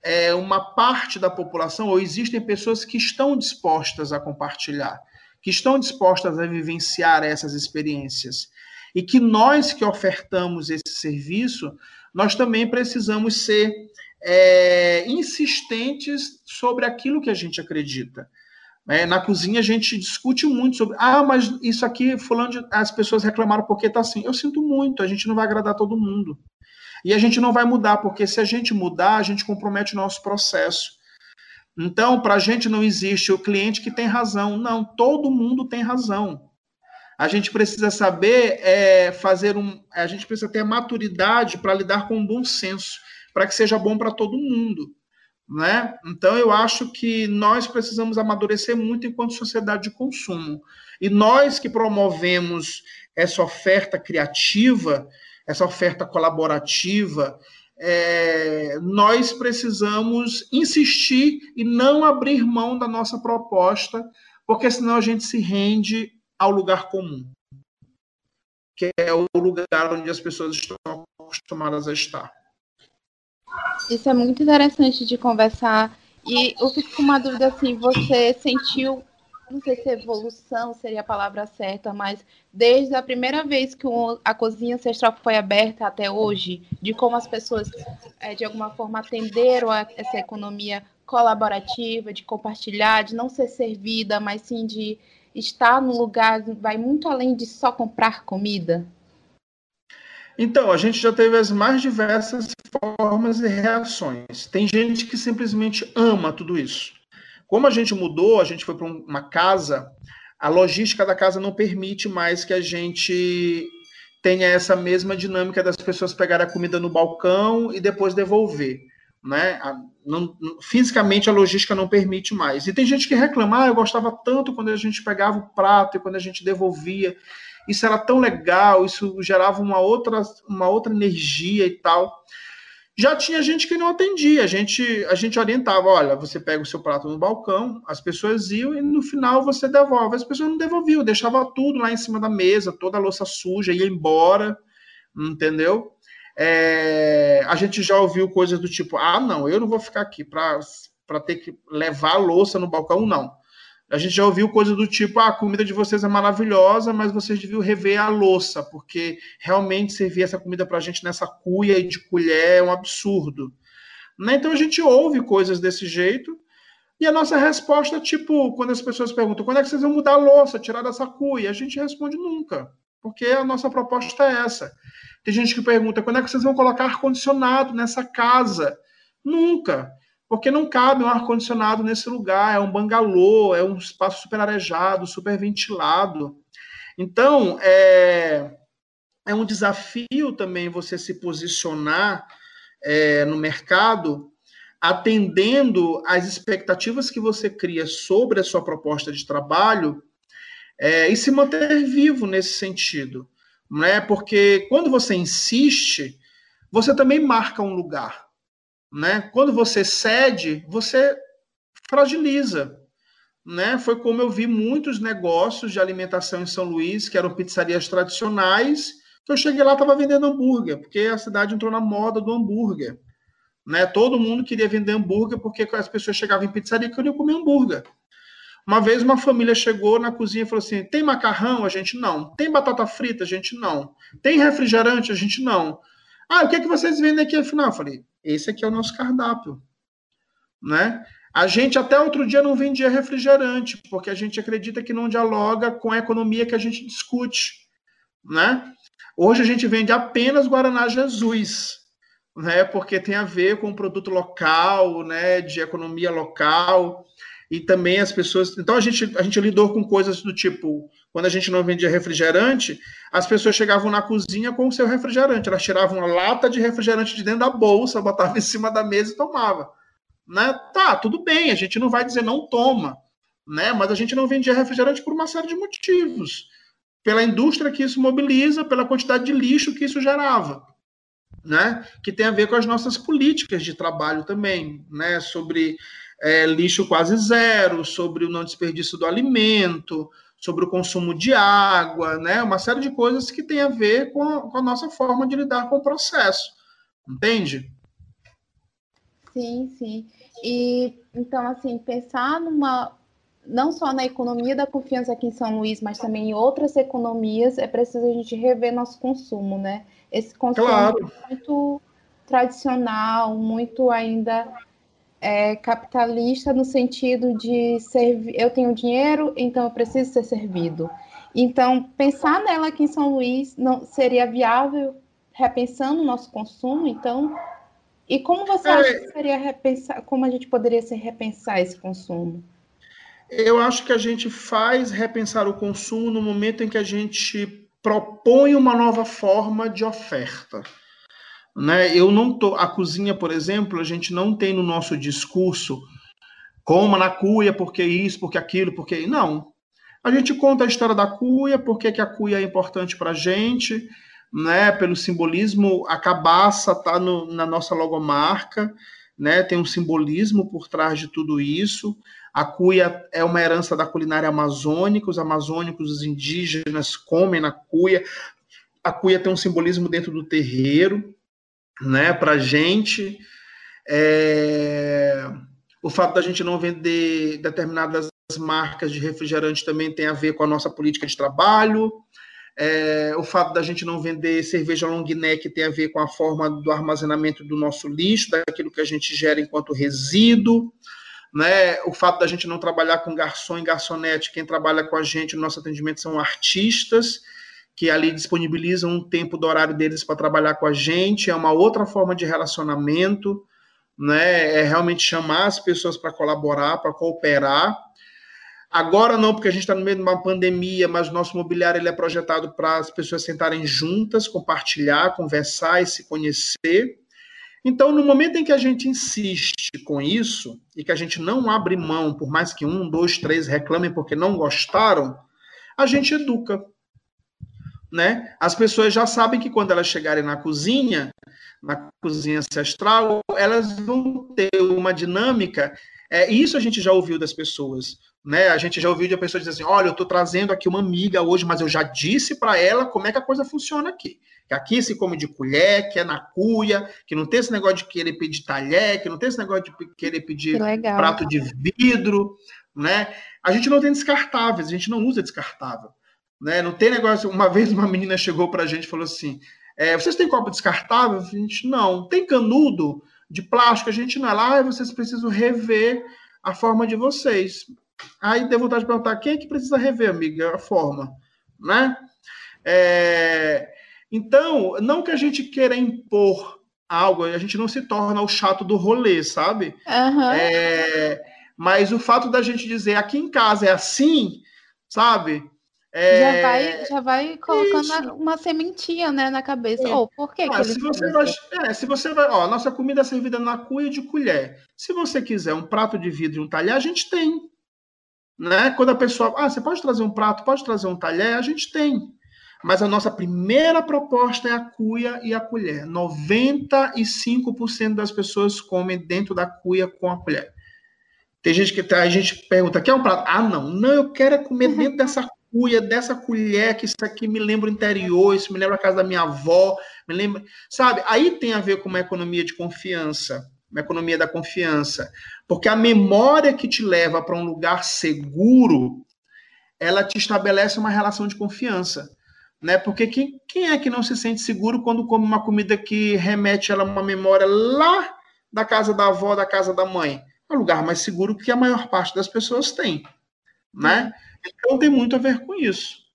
é, uma parte da população, ou existem pessoas que estão dispostas a compartilhar que estão dispostas a vivenciar essas experiências. E que nós que ofertamos esse serviço, nós também precisamos ser é, insistentes sobre aquilo que a gente acredita. É, na cozinha a gente discute muito sobre, ah, mas isso aqui, fulano, de, as pessoas reclamaram porque está assim. Eu sinto muito, a gente não vai agradar todo mundo. E a gente não vai mudar, porque se a gente mudar, a gente compromete o nosso processo. Então, para a gente não existe o cliente que tem razão. Não, todo mundo tem razão. A gente precisa saber é, fazer um. A gente precisa ter maturidade para lidar com um bom senso, para que seja bom para todo mundo. Né? Então, eu acho que nós precisamos amadurecer muito enquanto sociedade de consumo. E nós que promovemos essa oferta criativa, essa oferta colaborativa, é, nós precisamos insistir e não abrir mão da nossa proposta, porque senão a gente se rende ao lugar comum, que é o lugar onde as pessoas estão acostumadas a estar. Isso é muito interessante de conversar. E eu fico com uma dúvida assim, você sentiu não sei se evolução seria a palavra certa, mas desde a primeira vez que a cozinha ancestral foi aberta até hoje, de como as pessoas, é, de alguma forma, atenderam a essa economia colaborativa, de compartilhar, de não ser servida, mas sim de estar no lugar, vai muito além de só comprar comida? Então, a gente já teve as mais diversas formas e reações. Tem gente que simplesmente ama tudo isso. Como a gente mudou, a gente foi para uma casa, a logística da casa não permite mais que a gente tenha essa mesma dinâmica das pessoas pegarem a comida no balcão e depois devolver. Né? A, não, fisicamente a logística não permite mais. E tem gente que reclama, ah, eu gostava tanto quando a gente pegava o prato e quando a gente devolvia. Isso era tão legal, isso gerava uma outra, uma outra energia e tal. Já tinha gente que não atendia, a gente, a gente orientava, olha, você pega o seu prato no balcão, as pessoas iam e no final você devolve. As pessoas não devolviam, deixava tudo lá em cima da mesa, toda a louça suja, ia embora, entendeu? É, a gente já ouviu coisas do tipo, ah, não, eu não vou ficar aqui para ter que levar a louça no balcão, não. A gente já ouviu coisa do tipo: ah, a comida de vocês é maravilhosa, mas vocês deviam rever a louça, porque realmente servir essa comida para a gente nessa cuia e de colher é um absurdo. Né? Então a gente ouve coisas desse jeito, e a nossa resposta, tipo, quando as pessoas perguntam quando é que vocês vão mudar a louça, tirar dessa cuia, a gente responde nunca, porque a nossa proposta é essa. Tem gente que pergunta quando é que vocês vão colocar ar-condicionado nessa casa. Nunca porque não cabe um ar-condicionado nesse lugar, é um bangalô, é um espaço super arejado, super ventilado. Então, é, é um desafio também você se posicionar é, no mercado atendendo às expectativas que você cria sobre a sua proposta de trabalho é, e se manter vivo nesse sentido. Né? Porque quando você insiste, você também marca um lugar. Né? Quando você cede, você fragiliza. Né? Foi como eu vi muitos negócios de alimentação em São Luís, que eram pizzarias tradicionais, que eu cheguei lá estava vendendo hambúrguer, porque a cidade entrou na moda do hambúrguer. Né? Todo mundo queria vender hambúrguer porque as pessoas chegavam em pizzaria e queriam comer hambúrguer. Uma vez uma família chegou na cozinha e falou assim: tem macarrão? A gente não. Tem batata frita? A gente não. Tem refrigerante? A gente não. Ah, o que, é que vocês vendem aqui afinal? Eu falei: esse aqui é o nosso cardápio. Né? A gente até outro dia não vendia refrigerante, porque a gente acredita que não dialoga com a economia que a gente discute. Né? Hoje a gente vende apenas Guaraná Jesus né, porque tem a ver com o produto local, né, de economia local, e também as pessoas. Então a gente, a gente lidou com coisas do tipo, quando a gente não vendia refrigerante, as pessoas chegavam na cozinha com o seu refrigerante, elas tiravam uma lata de refrigerante de dentro da bolsa, botavam em cima da mesa e tomava. Né? Tá, tudo bem, a gente não vai dizer não toma, né? Mas a gente não vendia refrigerante por uma série de motivos. Pela indústria que isso mobiliza, pela quantidade de lixo que isso gerava né, que tem a ver com as nossas políticas de trabalho também, né, sobre é, lixo quase zero, sobre o não desperdício do alimento, sobre o consumo de água, né, uma série de coisas que tem a ver com a, com a nossa forma de lidar com o processo, entende? Sim, sim. E então, assim, pensar numa não só na economia da confiança aqui em São Luís, mas também em outras economias, é preciso a gente rever nosso consumo, né? Esse consumo claro. muito tradicional, muito ainda é, capitalista no sentido de servir. Eu tenho dinheiro, então eu preciso ser servido. Então, pensar nela aqui em São Luís não seria viável, repensando o nosso consumo. Então, e como você é, acha que seria repensar? Como a gente poderia se repensar esse consumo? Eu acho que a gente faz repensar o consumo no momento em que a gente propõe uma nova forma de oferta. Né? Eu não tô, a cozinha, por exemplo, a gente não tem no nosso discurso coma na cuia, porque isso, porque aquilo, porque não. A gente conta a história da cuia, porque que a cuia é importante para a gente, né? Pelo simbolismo, a cabaça tá no, na nossa logomarca, né? Tem um simbolismo por trás de tudo isso. A cuia é uma herança da culinária amazônica, os amazônicos, os indígenas comem na cuia. A cuia tem um simbolismo dentro do terreiro, né, para gente. É... O fato da gente não vender determinadas marcas de refrigerante também tem a ver com a nossa política de trabalho. É, o fato da gente não vender cerveja long neck tem a ver com a forma do armazenamento do nosso lixo, daquilo que a gente gera enquanto resíduo né? O fato da gente não trabalhar com garçom e garçonete, quem trabalha com a gente no nosso atendimento são artistas que ali disponibilizam um tempo do horário deles para trabalhar com a gente, é uma outra forma de relacionamento, né? É realmente chamar as pessoas para colaborar, para cooperar. Agora não, porque a gente está no meio de uma pandemia, mas o nosso mobiliário ele é projetado para as pessoas sentarem juntas, compartilhar, conversar e se conhecer. Então, no momento em que a gente insiste com isso, e que a gente não abre mão, por mais que um, dois, três reclamem porque não gostaram, a gente educa. Né? As pessoas já sabem que quando elas chegarem na cozinha, na cozinha ancestral, elas vão ter uma dinâmica. É, isso a gente já ouviu das pessoas. Né? A gente já ouviu de a pessoa dizer assim: olha, eu estou trazendo aqui uma amiga hoje, mas eu já disse para ela como é que a coisa funciona aqui que aqui se come de colher, que é na cuia, que não tem esse negócio de querer pedir talher, que não tem esse negócio de querer pedir que prato de vidro, né? A gente não tem descartáveis, a gente não usa descartável, né? Não tem negócio. Uma vez uma menina chegou para a gente e falou assim: é, vocês têm copo descartável? A gente não. Tem canudo de plástico? A gente não. Lá ah, vocês precisam rever a forma de vocês. Aí deu vontade de perguntar: quem é que precisa rever, amiga, a forma, né? É, então, não que a gente queira impor algo, a gente não se torna o chato do rolê, sabe? Uhum. É, mas o fato da gente dizer aqui em casa é assim, sabe? É... Já, vai, já vai colocando Isso. uma sementinha né, na cabeça. É. Oh, por que, ah, que se você vai, é, se você vai, ó, nossa comida é servida na cuia de colher. Se você quiser um prato de vidro e um talher, a gente tem. Né? Quando a pessoa, ah, você pode trazer um prato, pode trazer um talher, a gente tem. Mas a nossa primeira proposta é a cuia e a colher. 95% das pessoas comem dentro da cuia com a colher. Tem gente que a gente pergunta, quer um prato? Ah, não, não, eu quero é comer dentro dessa cuia, dessa colher, que isso aqui me lembra o interior, isso me lembra a casa da minha avó, me lembra, sabe? Aí tem a ver com uma economia de confiança, uma economia da confiança, porque a memória que te leva para um lugar seguro, ela te estabelece uma relação de confiança né? Porque quem, quem é que não se sente seguro quando come uma comida que remete a uma memória lá da casa da avó, da casa da mãe? É o lugar mais seguro que a maior parte das pessoas tem, né? Então tem muito a ver com isso.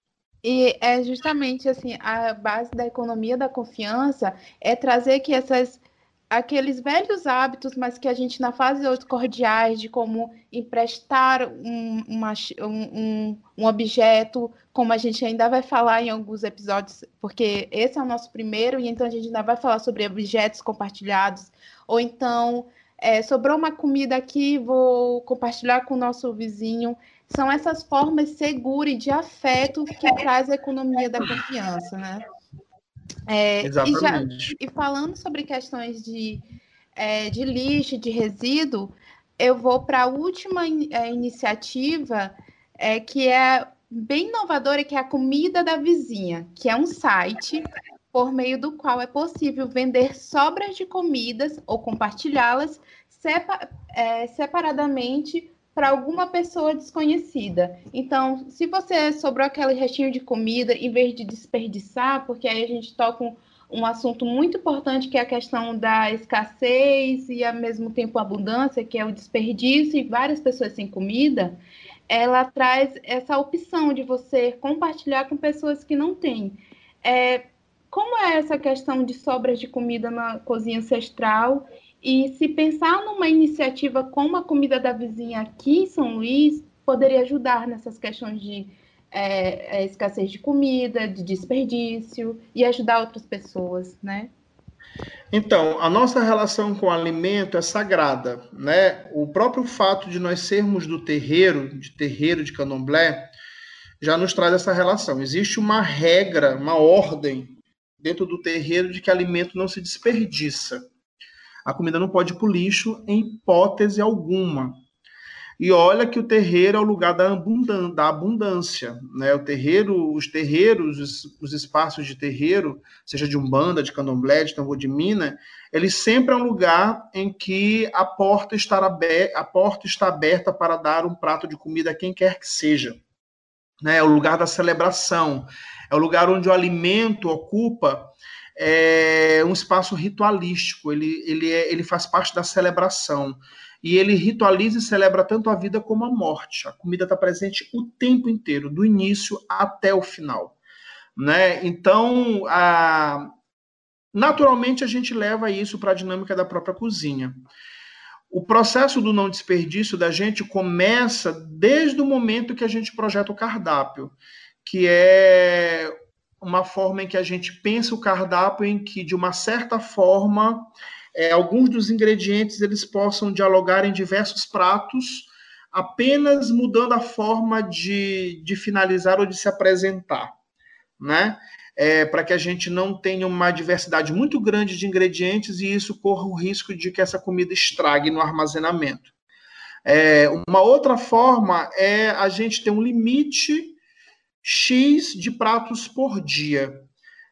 E é justamente assim, a base da economia da confiança é trazer que essas aqueles velhos hábitos, mas que a gente na fase cordiais de como emprestar um, uma, um, um, objeto, como a gente ainda vai falar em alguns episódios, porque esse é o nosso primeiro, e então a gente ainda vai falar sobre objetos compartilhados, ou então é, sobrou uma comida aqui, vou compartilhar com o nosso vizinho. São essas formas seguras e de afeto que traz a economia da confiança, né? É, Exatamente. E, já, e, falando sobre questões de, é, de lixo, de resíduo, eu vou para a última in, é, iniciativa, é, que é bem inovadora, que é a Comida da Vizinha, que é um site por meio do qual é possível vender sobras de comidas ou compartilhá-las é, separadamente para alguma pessoa desconhecida. Então, se você sobrou aquele restinho de comida, em vez de desperdiçar, porque aí a gente toca um, um assunto muito importante que é a questão da escassez e ao mesmo tempo abundância, que é o desperdício e várias pessoas sem comida, ela traz essa opção de você compartilhar com pessoas que não têm. É, como é essa questão de sobras de comida na cozinha ancestral e se pensar numa iniciativa como a comida da vizinha aqui em São Luís, poderia ajudar nessas questões de é, é, escassez de comida, de desperdício e ajudar outras pessoas, né? Então, a nossa relação com o alimento é sagrada, né? O próprio fato de nós sermos do terreiro, de terreiro de candomblé, já nos traz essa relação. Existe uma regra, uma ordem dentro do terreiro de que alimento não se desperdiça. A comida não pode ir para o lixo em hipótese alguma. E olha que o terreiro é o lugar da, da abundância, né? O terreiro, os terreiros, os, os, espaços de terreiro, seja de umbanda, de candomblé, de tambor de mina, ele sempre é um lugar em que a porta está aberta, a porta está aberta para dar um prato de comida a quem quer que seja. Né? É o lugar da celebração, é o lugar onde o alimento ocupa é um espaço ritualístico, ele, ele, é, ele faz parte da celebração. E ele ritualiza e celebra tanto a vida como a morte. A comida está presente o tempo inteiro, do início até o final. Né? Então, a... naturalmente, a gente leva isso para a dinâmica da própria cozinha. O processo do não desperdício da gente começa desde o momento que a gente projeta o cardápio, que é uma forma em que a gente pensa o cardápio em que, de uma certa forma, é, alguns dos ingredientes eles possam dialogar em diversos pratos, apenas mudando a forma de, de finalizar ou de se apresentar, né? É, para que a gente não tenha uma diversidade muito grande de ingredientes e isso corra o risco de que essa comida estrague no armazenamento. É, uma outra forma é a gente ter um limite X de pratos por dia.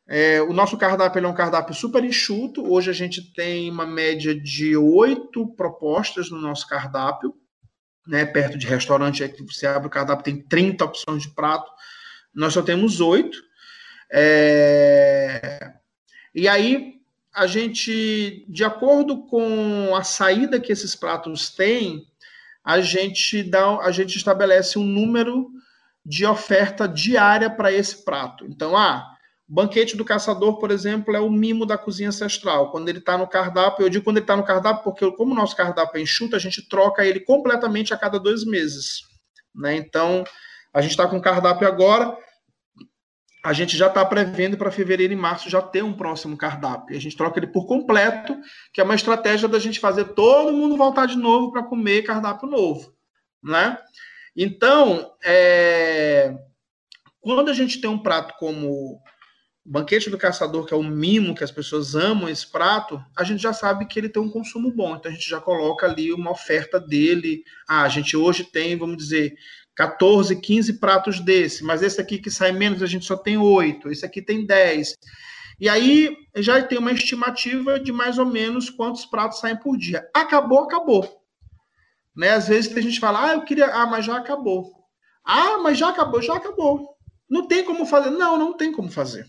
É, o nosso cardápio é um cardápio super enxuto. Hoje a gente tem uma média de oito propostas no nosso cardápio. Né, perto de restaurante, é que você abre o cardápio, tem 30 opções de prato. Nós só temos oito. É... E aí, a gente, de acordo com a saída que esses pratos têm, a gente, dá, a gente estabelece um número de oferta diária para esse prato. Então, ah, banquete do caçador, por exemplo, é o mimo da cozinha ancestral. Quando ele está no cardápio, eu digo quando ele está no cardápio, porque como o nosso cardápio é enxuto, a gente troca ele completamente a cada dois meses. Né? Então, a gente está com o cardápio agora, a gente já está prevendo para fevereiro e março já ter um próximo cardápio. A gente troca ele por completo, que é uma estratégia da gente fazer todo mundo voltar de novo para comer cardápio novo, né? Então, é... quando a gente tem um prato como o banquete do caçador, que é o mimo que as pessoas amam esse prato, a gente já sabe que ele tem um consumo bom. Então a gente já coloca ali uma oferta dele. Ah, a gente hoje tem, vamos dizer, 14, 15 pratos desse, mas esse aqui que sai menos, a gente só tem 8, esse aqui tem 10. E aí já tem uma estimativa de mais ou menos quantos pratos saem por dia. Acabou, acabou. Né? Às vezes a gente fala, ah, eu queria, ah, mas já acabou. Ah, mas já acabou, já acabou. Não tem como fazer. Não, não tem como fazer.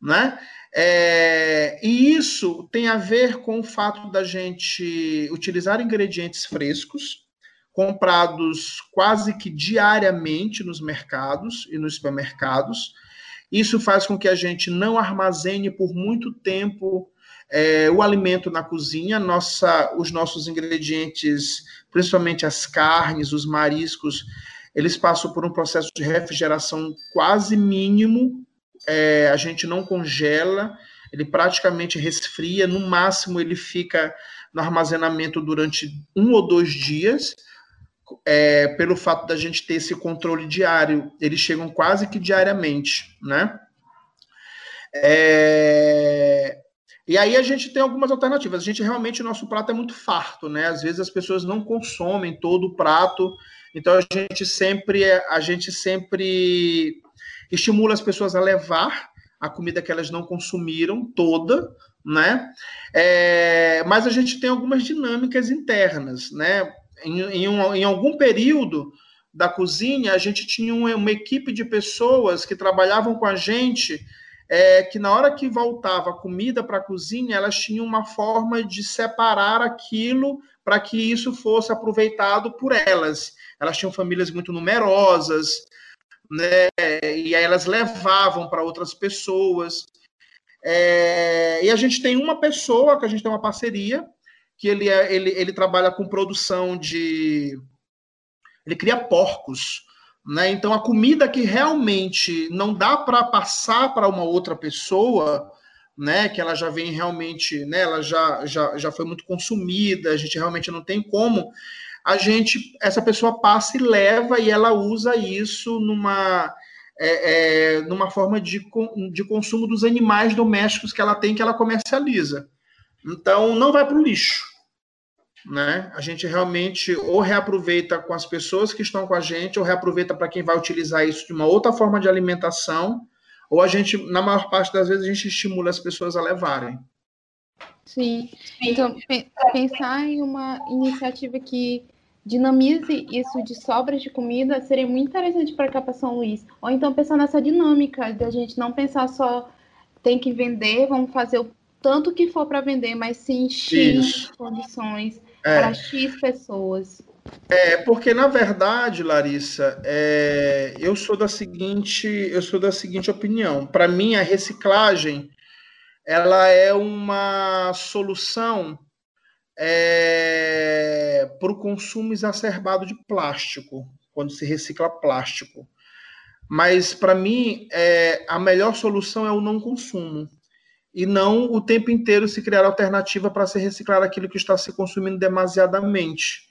Né? É, e isso tem a ver com o fato da gente utilizar ingredientes frescos, comprados quase que diariamente nos mercados e nos supermercados. Isso faz com que a gente não armazene por muito tempo é, o alimento na cozinha. Nossa, os nossos ingredientes, principalmente as carnes, os mariscos, eles passam por um processo de refrigeração quase mínimo. É, a gente não congela, ele praticamente resfria. No máximo, ele fica no armazenamento durante um ou dois dias é, pelo fato da gente ter esse controle diário, eles chegam quase que diariamente, né? É, e aí a gente tem algumas alternativas. A gente realmente, o nosso prato é muito farto, né? Às vezes as pessoas não consomem todo o prato, então a gente sempre, a gente sempre estimula as pessoas a levar a comida que elas não consumiram toda, né? É, mas a gente tem algumas dinâmicas internas, né? em, em, um, em algum período da cozinha, a gente tinha uma, uma, equipe de pessoas que trabalhavam com a gente, é, que na hora que voltava a comida para a cozinha, elas tinham uma forma de separar aquilo para que isso fosse aproveitado por elas. Elas tinham famílias muito numerosas, né, e aí elas levavam para outras pessoas. É, e a gente tem uma pessoa que a gente tem uma parceria, que ele, é, ele, ele trabalha com produção de. Ele cria porcos. Né? Então, a comida que realmente não dá para passar para uma outra pessoa, né? que ela já vem realmente, né? ela já, já, já foi muito consumida, a gente realmente não tem como, a gente, essa pessoa passa e leva e ela usa isso numa. É, é, numa forma de, de consumo dos animais domésticos que ela tem, que ela comercializa. Então, não vai para o lixo. Né? A gente realmente ou reaproveita com as pessoas que estão com a gente, ou reaproveita para quem vai utilizar isso de uma outra forma de alimentação, ou a gente, na maior parte das vezes, a gente estimula as pessoas a levarem. Sim. Então, pensar em uma iniciativa que dinamize isso de sobras de comida seria muito interessante para cá para São Luís. Ou então pensar nessa dinâmica da gente não pensar só tem que vender, vamos fazer o tanto que for para vender, mas sim X condições é. para X pessoas. É, porque na verdade, Larissa, é, eu sou da seguinte, eu sou da seguinte opinião. Para mim, a reciclagem ela é uma solução é, para o consumo exacerbado de plástico, quando se recicla plástico. Mas para mim, é, a melhor solução é o não consumo e não o tempo inteiro se criar alternativa para se reciclar aquilo que está se consumindo demasiadamente,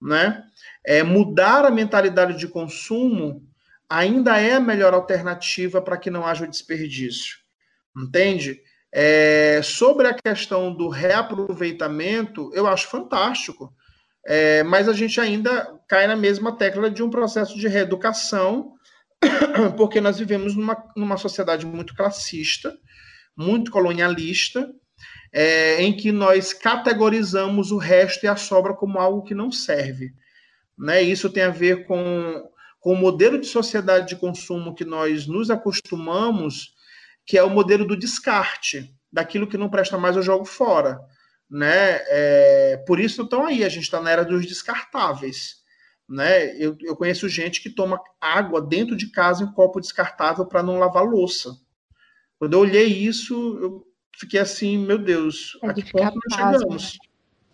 né? É, mudar a mentalidade de consumo ainda é a melhor alternativa para que não haja desperdício, entende? É, sobre a questão do reaproveitamento, eu acho fantástico, é, mas a gente ainda cai na mesma tecla de um processo de reeducação, porque nós vivemos numa, numa sociedade muito classista, muito colonialista, é, em que nós categorizamos o resto e a sobra como algo que não serve. Né? Isso tem a ver com, com o modelo de sociedade de consumo que nós nos acostumamos, que é o modelo do descarte, daquilo que não presta mais eu jogo fora. Né? É, por isso estão aí, a gente está na era dos descartáveis. Né? Eu, eu conheço gente que toma água dentro de casa em um copo descartável para não lavar louça. Quando eu olhei isso, eu fiquei assim, meu Deus, é a que ponto nós chegamos?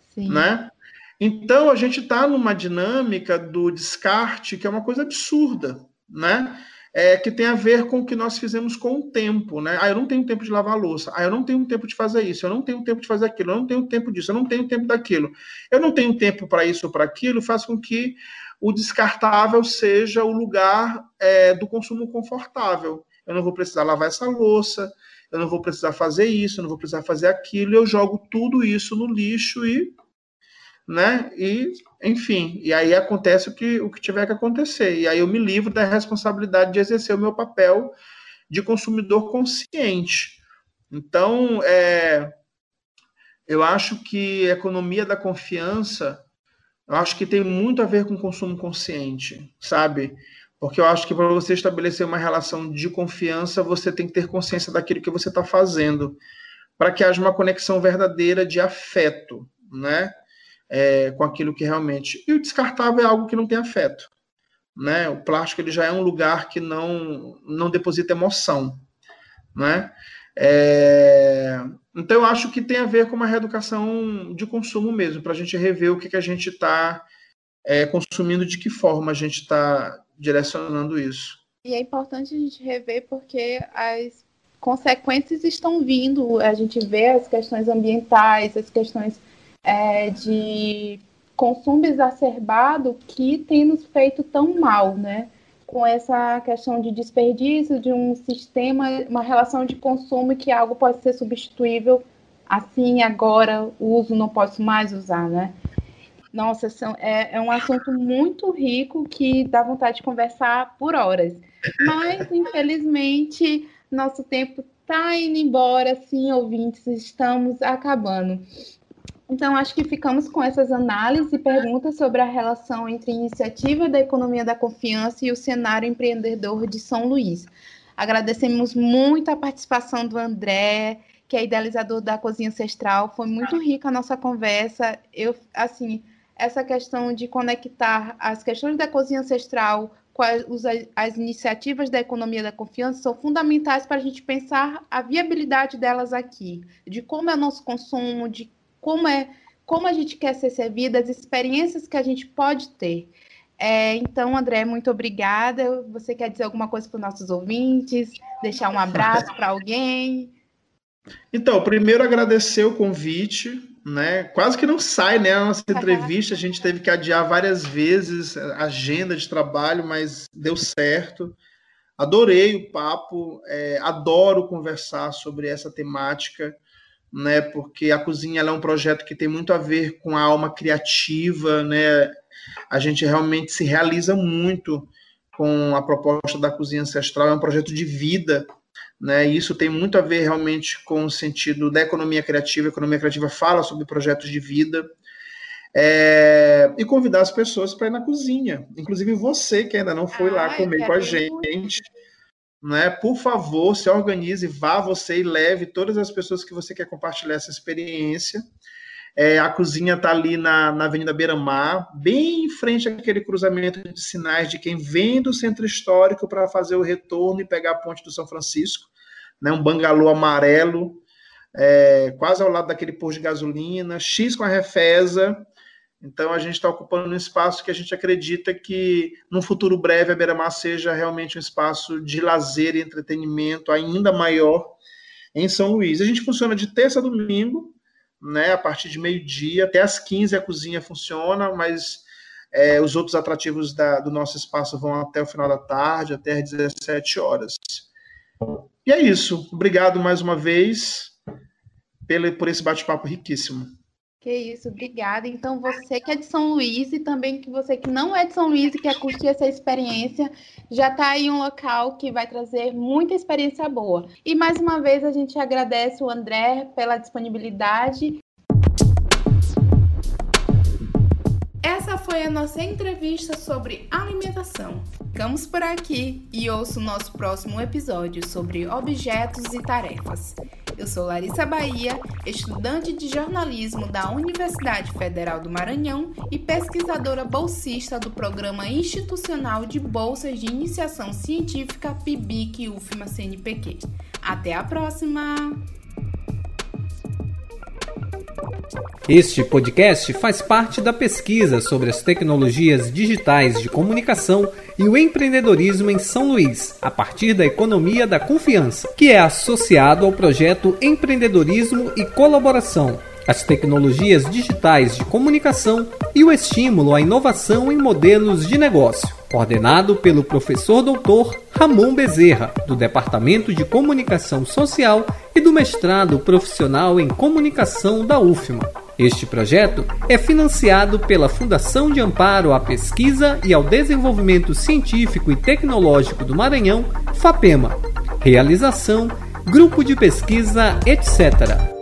Sim. Né? Então, a gente está numa dinâmica do descarte que é uma coisa absurda, né? é, que tem a ver com o que nós fizemos com o tempo, né? Ah, eu não tenho tempo de lavar a louça, ah, eu não tenho tempo de fazer isso, eu não tenho tempo de fazer aquilo, eu não tenho tempo disso, eu não tenho tempo daquilo. Eu não tenho tempo para isso ou para aquilo, faz com que o descartável seja o lugar é, do consumo confortável. Eu não vou precisar lavar essa louça, eu não vou precisar fazer isso, eu não vou precisar fazer aquilo, eu jogo tudo isso no lixo e né? E, enfim, e aí acontece o que, o que tiver que acontecer. E aí eu me livro da responsabilidade de exercer o meu papel de consumidor consciente. Então, é, eu acho que a economia da confiança, eu acho que tem muito a ver com consumo consciente, sabe? Porque eu acho que para você estabelecer uma relação de confiança, você tem que ter consciência daquilo que você está fazendo, para que haja uma conexão verdadeira de afeto, né? é, com aquilo que realmente. E o descartável é algo que não tem afeto. Né? O plástico ele já é um lugar que não, não deposita emoção. Né? É... Então, eu acho que tem a ver com uma reeducação de consumo mesmo, para a gente rever o que, que a gente está é, consumindo, de que forma a gente está direcionando isso. E é importante a gente rever porque as consequências estão vindo, a gente vê as questões ambientais, as questões é, de consumo exacerbado que tem nos feito tão mal, né? Com essa questão de desperdício de um sistema, uma relação de consumo que algo pode ser substituível assim, agora, uso não posso mais usar, né? Nossa, são, é, é um assunto muito rico que dá vontade de conversar por horas. Mas, infelizmente, nosso tempo está indo embora, sim, ouvintes, estamos acabando. Então, acho que ficamos com essas análises e perguntas sobre a relação entre a iniciativa da economia da confiança e o cenário empreendedor de São Luís. Agradecemos muito a participação do André, que é idealizador da Cozinha Ancestral. Foi muito rica a nossa conversa. Eu, assim, essa questão de conectar as questões da Cozinha Ancestral com as, as iniciativas da economia da confiança são fundamentais para a gente pensar a viabilidade delas aqui, de como é o nosso consumo, de como é como a gente quer ser servida, as experiências que a gente pode ter. É, então, André, muito obrigada. Você quer dizer alguma coisa para os nossos ouvintes? Deixar um abraço para alguém? Então, primeiro agradecer o convite, né? Quase que não sai, né? A nossa entrevista, a gente teve que adiar várias vezes a agenda de trabalho, mas deu certo. Adorei o papo, é, adoro conversar sobre essa temática né? Porque a cozinha é um projeto que tem muito a ver com a alma criativa, né? A gente realmente se realiza muito com a proposta da cozinha ancestral, é um projeto de vida, né? E isso tem muito a ver realmente com o sentido da economia criativa. A economia criativa fala sobre projetos de vida. É, e convidar as pessoas para ir na cozinha, inclusive você que ainda não foi lá comer com a gente. Né? Por favor, se organize, vá você e leve todas as pessoas que você quer compartilhar essa experiência. É, a cozinha está ali na, na Avenida Beira Mar, bem em frente àquele cruzamento de sinais de quem vem do centro histórico para fazer o retorno e pegar a ponte do São Francisco, né? um bangalô amarelo, é, quase ao lado daquele posto de gasolina, X com a refesa, então, a gente está ocupando um espaço que a gente acredita que, num futuro breve, a Beira-Mar seja realmente um espaço de lazer e entretenimento ainda maior em São Luís. A gente funciona de terça a domingo, né, a partir de meio-dia, até às 15 a cozinha funciona, mas é, os outros atrativos da, do nosso espaço vão até o final da tarde, até às 17 horas. E é isso. Obrigado mais uma vez pelo, por esse bate-papo riquíssimo. Que isso, obrigada. Então, você que é de São Luís e também que você que não é de São Luís e quer curtir essa experiência, já está aí um local que vai trazer muita experiência boa. E mais uma vez a gente agradece o André pela disponibilidade. Foi a nossa entrevista sobre alimentação. Ficamos por aqui e ouça o nosso próximo episódio sobre objetos e tarefas. Eu sou Larissa Bahia, estudante de jornalismo da Universidade Federal do Maranhão e pesquisadora bolsista do Programa Institucional de Bolsas de Iniciação Científica PIBIC UFMA CNPq. Até a próxima! Este podcast faz parte da pesquisa sobre as tecnologias digitais de comunicação e o empreendedorismo em São Luís, a partir da economia da confiança, que é associado ao projeto Empreendedorismo e Colaboração, as tecnologias digitais de comunicação e o estímulo à inovação em modelos de negócio, coordenado pelo professor doutor Ramon Bezerra, do Departamento de Comunicação Social e do mestrado profissional em comunicação da UFMA. Este projeto é financiado pela Fundação de Amparo à Pesquisa e ao Desenvolvimento Científico e Tecnológico do Maranhão, FAPEMA. Realização: Grupo de Pesquisa, etc.